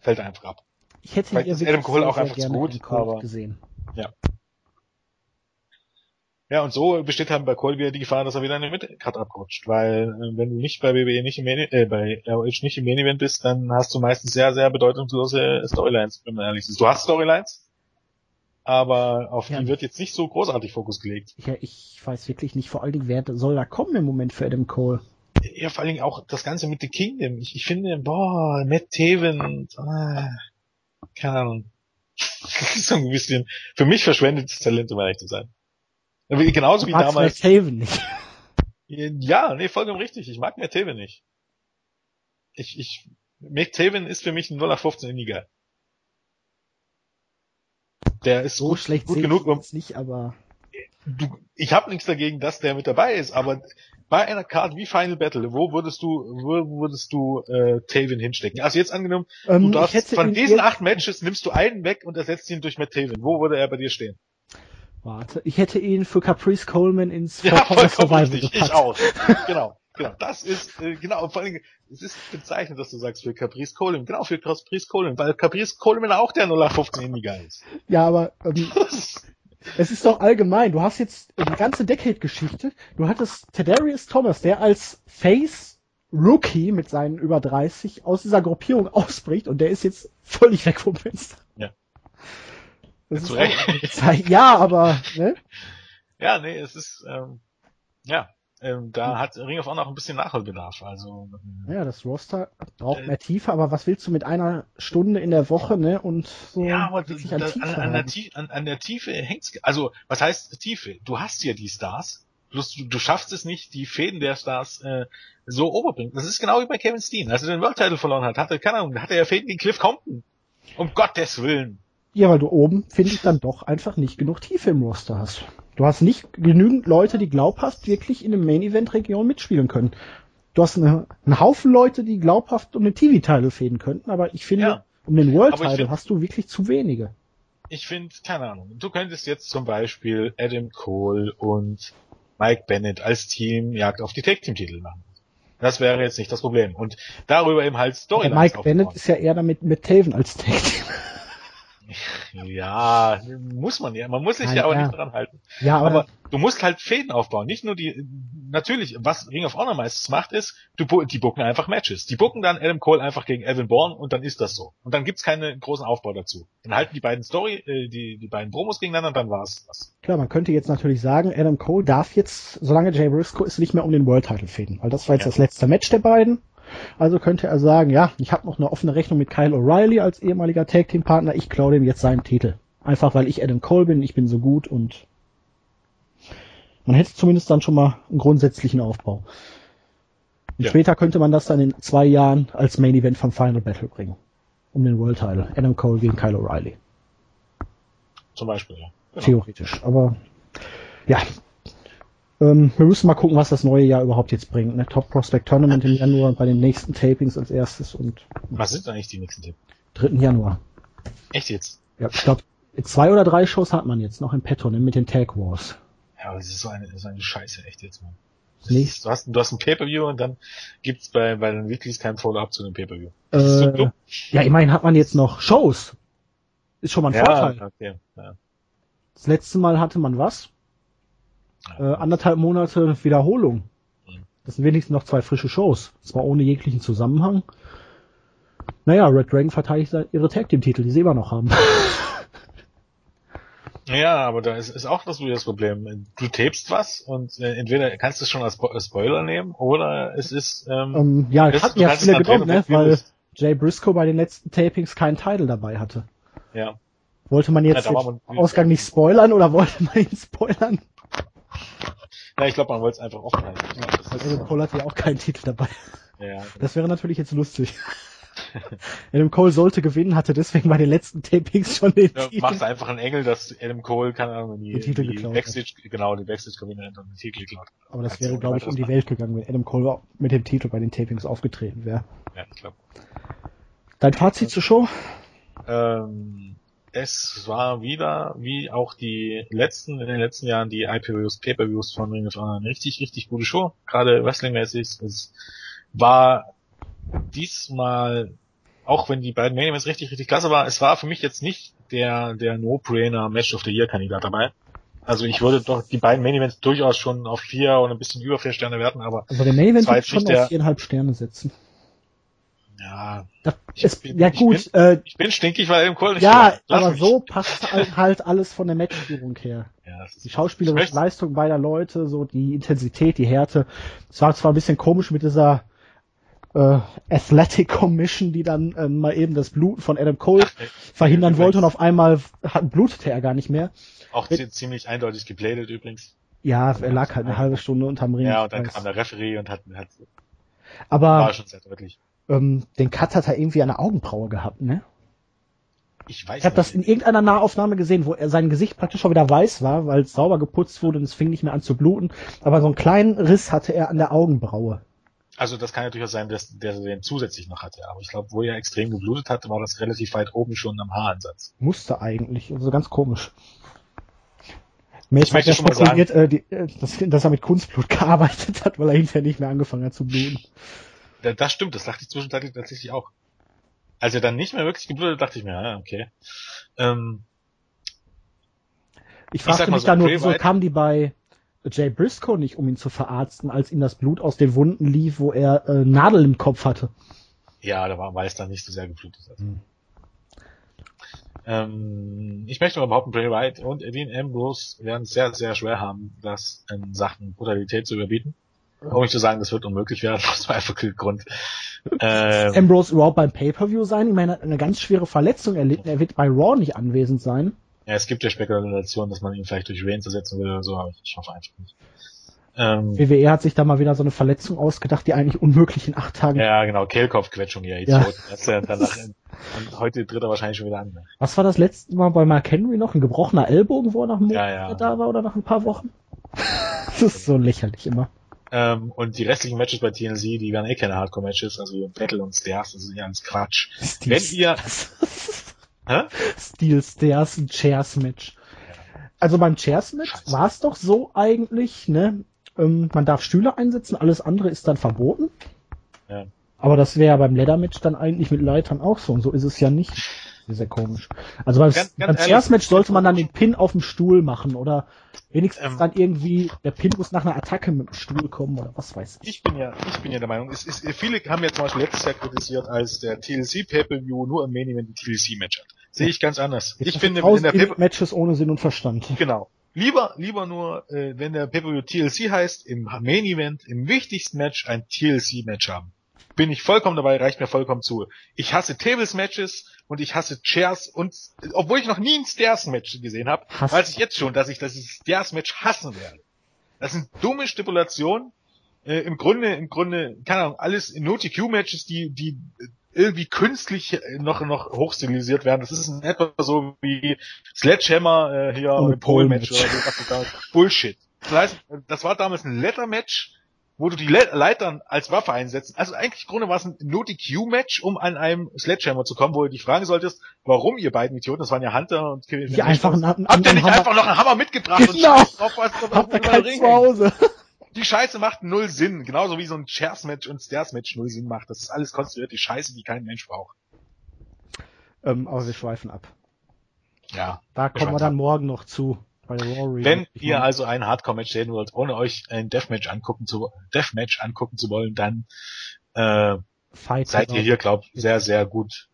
fällt er einfach ab. Ich hätte ihn Adam Cole auch einfach zu gut, aber gesehen. Ja. Ja, und so besteht halt bei Cole wieder die Gefahr, dass er wieder in den Midcard abrutscht, weil äh, wenn du nicht bei WWE nicht im Main, äh, bei ROH nicht im Main Event bist, dann hast du meistens sehr, sehr bedeutungslose Storylines, wenn man ehrlich ist. Du hast Storylines, aber auf ja. die wird jetzt nicht so großartig Fokus gelegt. Ja, ich weiß wirklich nicht, vor allen Dingen, wer soll da kommen im Moment für Adam Cole? Ja, vor allen Dingen auch das Ganze mit The Kingdom. Ich, ich finde, boah, Matt Taven, ah, keine Ahnung. Das *laughs* ist so ein bisschen, für mich verschwendetes Talent, um ehrlich zu sein. Genauso wie damals. Taven nicht. Ja, nee, vollkommen richtig. Ich mag Taven nicht. Ich, ich, Taven ist für mich ein 0 15 Indie Guy. Der ist so gut, schlecht gut genug, um nicht, aber du, ich habe nichts dagegen, dass der mit dabei ist, aber bei einer Card wie Final Battle, wo würdest du, wo würdest du äh, Taven hinstecken? Also jetzt angenommen, ähm, du darfst von diesen acht Matches nimmst du einen weg und ersetzt ihn durch Matt Taven. Wo würde er bei dir stehen? Warte, ich hätte ihn für Caprice Coleman ins *laughs* ja, vollkommen richtig. Ich auch. genau. Genau, das ist, äh, genau, vor allem, es ist bezeichnend, dass du sagst für Caprice Coleman, genau, für Caprice Coleman, weil Caprice Coleman auch der 0815 Indiger ist. Ja, aber, ähm, *laughs* es ist doch allgemein, du hast jetzt die ganze Decade-Geschichte, du hattest Tedarius Thomas, der als Face Rookie mit seinen über 30 aus dieser Gruppierung *laughs* ausbricht und der ist jetzt völlig weg vom Fenster. Ja. Das ja, ist *laughs* ja, aber, ne? Ja, nee, es ist, ähm, ja, ähm, da hat Ring of Honor auch ein bisschen Nachholbedarf. Also äh, ja, das Roster braucht äh, mehr Tiefe, aber was willst du mit einer Stunde in der Woche, ne? Und so ja, aber das, an, an, an, der Tiefe, an, an der Tiefe hängt's. Also was heißt Tiefe? Du hast ja die Stars. Bloß du, du schaffst es nicht, die Fäden der Stars äh, so oberbringen. Das ist genau wie bei Kevin Steen. Als er den World Title verloren hat, hatte, keine Ahnung, hatte er Fäden gegen Cliff Compton. Um Gottes Willen. Ja, weil du oben, finde ich, dann doch einfach nicht genug Tiefe im Roster hast. Du hast nicht genügend Leute, die glaubhaft wirklich in der Main-Event-Region mitspielen können. Du hast eine, einen Haufen Leute, die glaubhaft um den TV-Title fäden könnten, aber ich finde, ja. um den World-Title hast du wirklich zu wenige. Ich finde, keine Ahnung, du könntest jetzt zum Beispiel Adam Cole und Mike Bennett als Team Jagd auf die Tag-Team-Titel machen. Das wäre jetzt nicht das Problem. Und darüber eben halt Storylines Mike aufbauen. Bennett ist ja eher damit mit Taven als Tag-Team. *laughs* Ja, muss man ja. Man muss sich ja, ja auch ja. nicht dran halten. Ja, aber, aber, du musst halt Fäden aufbauen. Nicht nur die, natürlich, was Ring of Honor meistens macht, ist, du, die bucken einfach Matches. Die bucken dann Adam Cole einfach gegen Evan Bourne und dann ist das so. Und dann gibt's keinen großen Aufbau dazu. Dann halten die beiden Story, äh, die, die beiden Promos gegeneinander und dann war's das. Klar, man könnte jetzt natürlich sagen, Adam Cole darf jetzt, solange Jay Briscoe ist, nicht mehr um den World Title fäden. Weil das war jetzt ja. das letzte Match der beiden. Also könnte er sagen, ja, ich habe noch eine offene Rechnung mit Kyle O'Reilly als ehemaliger Tag Team Partner, ich klaue dem jetzt seinen Titel. Einfach weil ich Adam Cole bin, ich bin so gut und man hätte zumindest dann schon mal einen grundsätzlichen Aufbau. Und ja. später könnte man das dann in zwei Jahren als Main Event vom Final Battle bringen. Um den World Title. Adam Cole gegen Kyle O'Reilly. Zum Beispiel, ja. Genau. Theoretisch. Aber ja, ähm, wir müssen mal gucken, was das neue Jahr überhaupt jetzt bringt. Ne? Top Prospect Tournament im Januar bei den nächsten Tapings als erstes und. Was sind eigentlich die nächsten Tapings? 3. Januar. Echt jetzt? Ja, ich glaube, zwei oder drei Shows hat man jetzt noch im Petto, ne, mit den Tag Wars. Ja, aber das ist so eine, so eine Scheiße, echt jetzt, man. Nicht. Du hast, du hast ein Pay-Per-View und dann gibt's bei, bei den Weeklies kein Follow-up zu dem Pay-Per-View. Äh, so ja, immerhin hat man jetzt noch Shows. Ist schon mal ein ja, Vorteil. Okay, ja. Das letzte Mal hatte man was? Äh, anderthalb Monate Wiederholung. Das sind wenigstens noch zwei frische Shows. Zwar ohne jeglichen Zusammenhang. Naja, Red Dragon verteidigt ihre Tag Team Titel, die sie immer noch haben. *laughs* Ja, aber da ist, ist auch das das Problem. Du tapest was und äh, entweder kannst du es schon als Spoiler nehmen oder es ist ähm, um, ähm, ja, es hat ja viele genommen, ne, weil Jay Briscoe bei den letzten Tapings keinen Titel dabei hatte. Ja. Wollte man jetzt ja, den Ausgang nicht spoilern oder wollte man ihn spoilern? Ja, ich glaube, man wollte es einfach offen halten. Ja, Adam Cole hat ja auch keinen Titel dabei. Ja. Das wäre natürlich jetzt lustig. Adam Cole sollte gewinnen, hatte deswegen bei den letzten Tapings schon den ja, Titel. Macht einfach einen Engel, dass Adam Cole, keine Ahnung, die, den Titel die geklaut Backstage, hat. genau, die Backstage Gewinner und den Titel geklaut Aber das wäre, glaube ich, um die Welt gegangen, wenn Adam Cole mit dem Titel bei den Tapings aufgetreten wäre. Ja, ich glaube. Dein Fazit zur Show? Ähm, es war wieder, wie auch die letzten, in den letzten Jahren, die IPVs, Pay-Per-Views von Ring of Honor eine richtig, richtig gute Show. Gerade Wrestling-mäßig. Es war diesmal, auch wenn die beiden Main Events richtig, richtig klasse waren, es war für mich jetzt nicht der, der No-Brainer Match of the Year Kandidat dabei. Also ich würde doch die beiden Main Events durchaus schon auf vier und ein bisschen über vier Sterne werten, aber. Also der Main Event wird schon auf viereinhalb Sterne setzen. Ja. Das ist, bin, ja gut. Ich bin, äh, ich bin stinkig, weil im Kohl nicht Ja, aber mich. so passt halt alles von der Matchführung her. *laughs* Ja, die schauspielerische Leistung beider Leute, so die Intensität, die Härte. Es war zwar ein bisschen komisch mit dieser äh, Athletic Commission, die dann äh, mal eben das Blut von Adam Cole Ach, verhindern wollte und auf einmal hat, blutete er gar nicht mehr. Auch zi- ziemlich eindeutig geblädet übrigens. Ja, er lag halt eine halbe Stunde unterm Ring. Ja, und dann kam der Referee und hat, hat Aber war schon sehr deutlich. Ähm, den Cut hat er irgendwie an der Augenbraue gehabt, ne? Ich weiß Ich habe das in irgendeiner Nahaufnahme gesehen, wo er sein Gesicht praktisch schon wieder weiß war, weil es sauber geputzt wurde und es fing nicht mehr an zu bluten. Aber so einen kleinen Riss hatte er an der Augenbraue. Also das kann ja durchaus sein, dass der den zusätzlich noch hatte. Aber ich glaube, wo er extrem geblutet hatte, war das relativ weit oben schon am Haaransatz. Musste eigentlich. Also ganz komisch. Mace Ich hat möchte ja schon mal spekuliert, äh, die, äh, dass, dass er mit Kunstblut *laughs* gearbeitet hat, weil er hinterher nicht mehr angefangen hat zu bluten. Da- Das stimmt, das dachte ich zwischenzeitlich tatsächlich auch. Als er dann nicht mehr wirklich geblutet, dachte ich mir, ja, okay. Ähm, Ich fragte mich so, da nur, wieso kamen die bei Jay Briscoe nicht, um ihn zu verarzten, als ihm das Blut aus den Wunden lief, wo er äh, Nadel im Kopf hatte. ja, da war, weil es dann nicht so sehr geblutet hat. Hm. Ähm, ich möchte mal behaupten, Bray Wyatt und Dean Ambrose werden es sehr, sehr schwer haben, das in Sachen Brutalität zu überbieten. Um nicht zu sagen, das wird unmöglich werden, *laughs* aus dem einfachen Grund. Ähm, Ambrose überhaupt beim Pay-Per-View sein? Ich meine, er hat eine ganz schwere Verletzung erlitten. Er wird bei Raw nicht anwesend sein. ja, es gibt ja Spekulationen, dass man ihn vielleicht durch Reigns ersetzen will oder so, aber ich hoffe einfach nicht. Ähm, WWE hat sich da mal wieder so eine Verletzung ausgedacht, die eigentlich unmöglich in acht Tagen. ja, genau, Kehlkopfquetschung, ja, Ja. Idiot. Ja danach, und heute tritt er wahrscheinlich schon wieder an. ne? Was war das letzte Mal bei Mark Henry noch? Ein gebrochener Ellbogen, wo er nach einem Ja, Monat ja. da war oder nach ein paar Wochen? *laughs* das ist so lächerlich immer. Ähm, und die restlichen Matches bei TNC, die werden eh keine Hardcore-Matches, also Battle und Stairs, das ist ja alles Quatsch. Wenn ihr, *laughs* hä? Steel Stairs, ein Chairs Match. Also beim Chairs Match Scheiße. war es doch so eigentlich, ne? Ähm, man darf Stühle einsetzen, alles andere ist dann verboten. Ja. Aber das wäre ja beim Leather Match dann eigentlich mit Leitern auch so und so ist es ja nicht. Sehr, sehr komisch. Also beim, Ganz- ganz beim ehrlich, Chairs Match sollte man dann den Pin auf dem Stuhl machen oder wenigstens Ähm. dann irgendwie, der Pin muss nach einer Attacke mit dem Stuhl kommen oder was weiß ich. Ich bin ja, ich bin ja der Meinung, es ist, viele haben ja zum Beispiel letztes Jahr kritisiert, als der TLC Pay-Per-View nur im Main Event ein TLC-Match hat. Sehe ich ganz anders. Ich finde, in der Pay Matches ohne Sinn und Verstand. Genau. Lieber, lieber nur, äh, wenn der Pay-Per-View TLC heißt, im Main Event, im wichtigsten Match ein TLC-Match haben. Bin ich vollkommen dabei, reicht mir vollkommen zu. Ich hasse Tables-Matches und ich hasse Chairs und, obwohl ich noch nie ein Stairs-Match gesehen habe, weiß ich jetzt schon, dass ich das Stairs-Match hassen werde. Das sind dumme Stipulationen. Äh, Im Grunde, im Grunde, keine Ahnung, alles No-TQ-Matches, die, die irgendwie künstlich äh, noch, noch hochstilisiert werden. Das ist in etwa so wie Sledgehammer äh, hier Pole-Match oder so. Bullshit. Das heißt, das war damals ein Letter-Match, wo du die Le Leitern als Waffe einsetzt. Also eigentlich im Grunde war es ein No-DQ-Match, um an einem Sledgehammer zu kommen, wo du dich fragen solltest, warum ihr beiden Idioten, das waren ja Hunter und Kevin Die einfach einen, einen Habt ihr nicht Hammer- einfach noch einen Hammer mitgebracht und Genau. scheiß drauf, was Habt ihr keinen zu? Hause? *laughs* Die Scheiße macht null Sinn. Genauso wie so ein Chairs-Match und Stairs-Match null Sinn macht. Das ist alles konstruiert, die Scheiße, die kein Mensch braucht. Ähm, aber wir schweifen ab. Ja. Da kommen wir dann morgen noch zu. Wenn Ich ihr meine, also ein Hardcore-Match sehen wollt, ohne euch ein Deathmatch angucken zu, Deathmatch angucken zu wollen, dann, äh, Fight seid Club. ihr hier, glaub, sehr, sehr gut,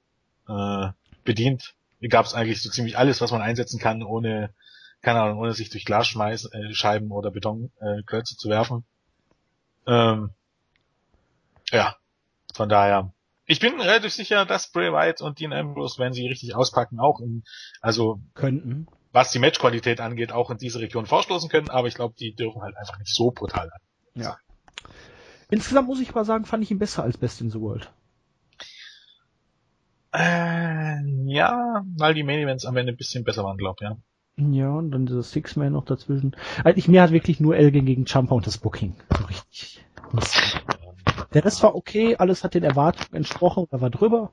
äh, bedient. Hier gab es eigentlich so ziemlich alles, was man einsetzen kann, ohne, keine Ahnung, ohne sich durch Glasscheiben äh, oder Betonklötze äh, zu werfen. Ähm, ja, von daher. Ich bin relativ sicher, dass Bray Wyatt und Dean Ambrose, wenn sie richtig auspacken, auch in, also könnten. Was die Matchqualität angeht, auch in diese Region vorstoßen können, aber ich glaube, die dürfen halt einfach nicht so brutal sein. Ja. Insgesamt muss ich aber sagen, fand ich ihn besser als Best in the World. Äh, ja, weil die Main Events am Ende ein bisschen besser waren, glaube ich, ja. Ja, und dann dieses Six-Man noch dazwischen. Eigentlich mir hat wirklich nur Elgin gegen Champa und das Booking. Richtig. Der Rest war okay, alles hat den Erwartungen entsprochen, da war drüber.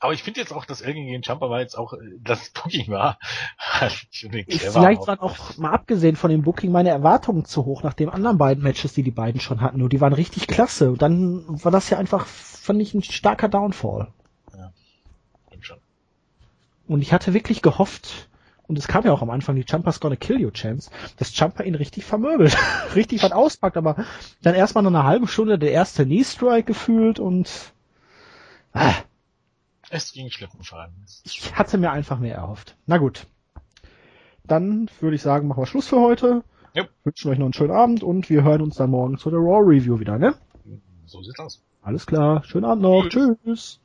Aber ich finde jetzt auch, dass Elgin gegen Champa war jetzt auch, äh, das Booking war. *laughs* clever vielleicht waren auch, mal abgesehen von dem Booking, meine Erwartungen zu hoch nach den anderen beiden Matches, die die beiden schon hatten. Und die waren richtig klasse. Und dann war das ja einfach, fand ich, ein starker Downfall. Stimmt schon. Und ich hatte wirklich gehofft, und es kam ja auch am Anfang die Champas Gonna Kill You Chance, dass Champa ihn richtig vermöbelt. *laughs* richtig was auspackt, aber dann erstmal noch eine halbe Stunde der erste Knee Strike gefühlt und ah, Es ging schleppen voran. ich hatte mir einfach mehr erhofft. Na gut. Dann würde ich sagen, machen wir Schluss für heute. Yep. Wünschen euch noch einen schönen Abend und wir hören uns dann morgen zu der Raw Review wieder, ne? So sieht's aus. Alles klar. Schönen Abend noch. Tschüss.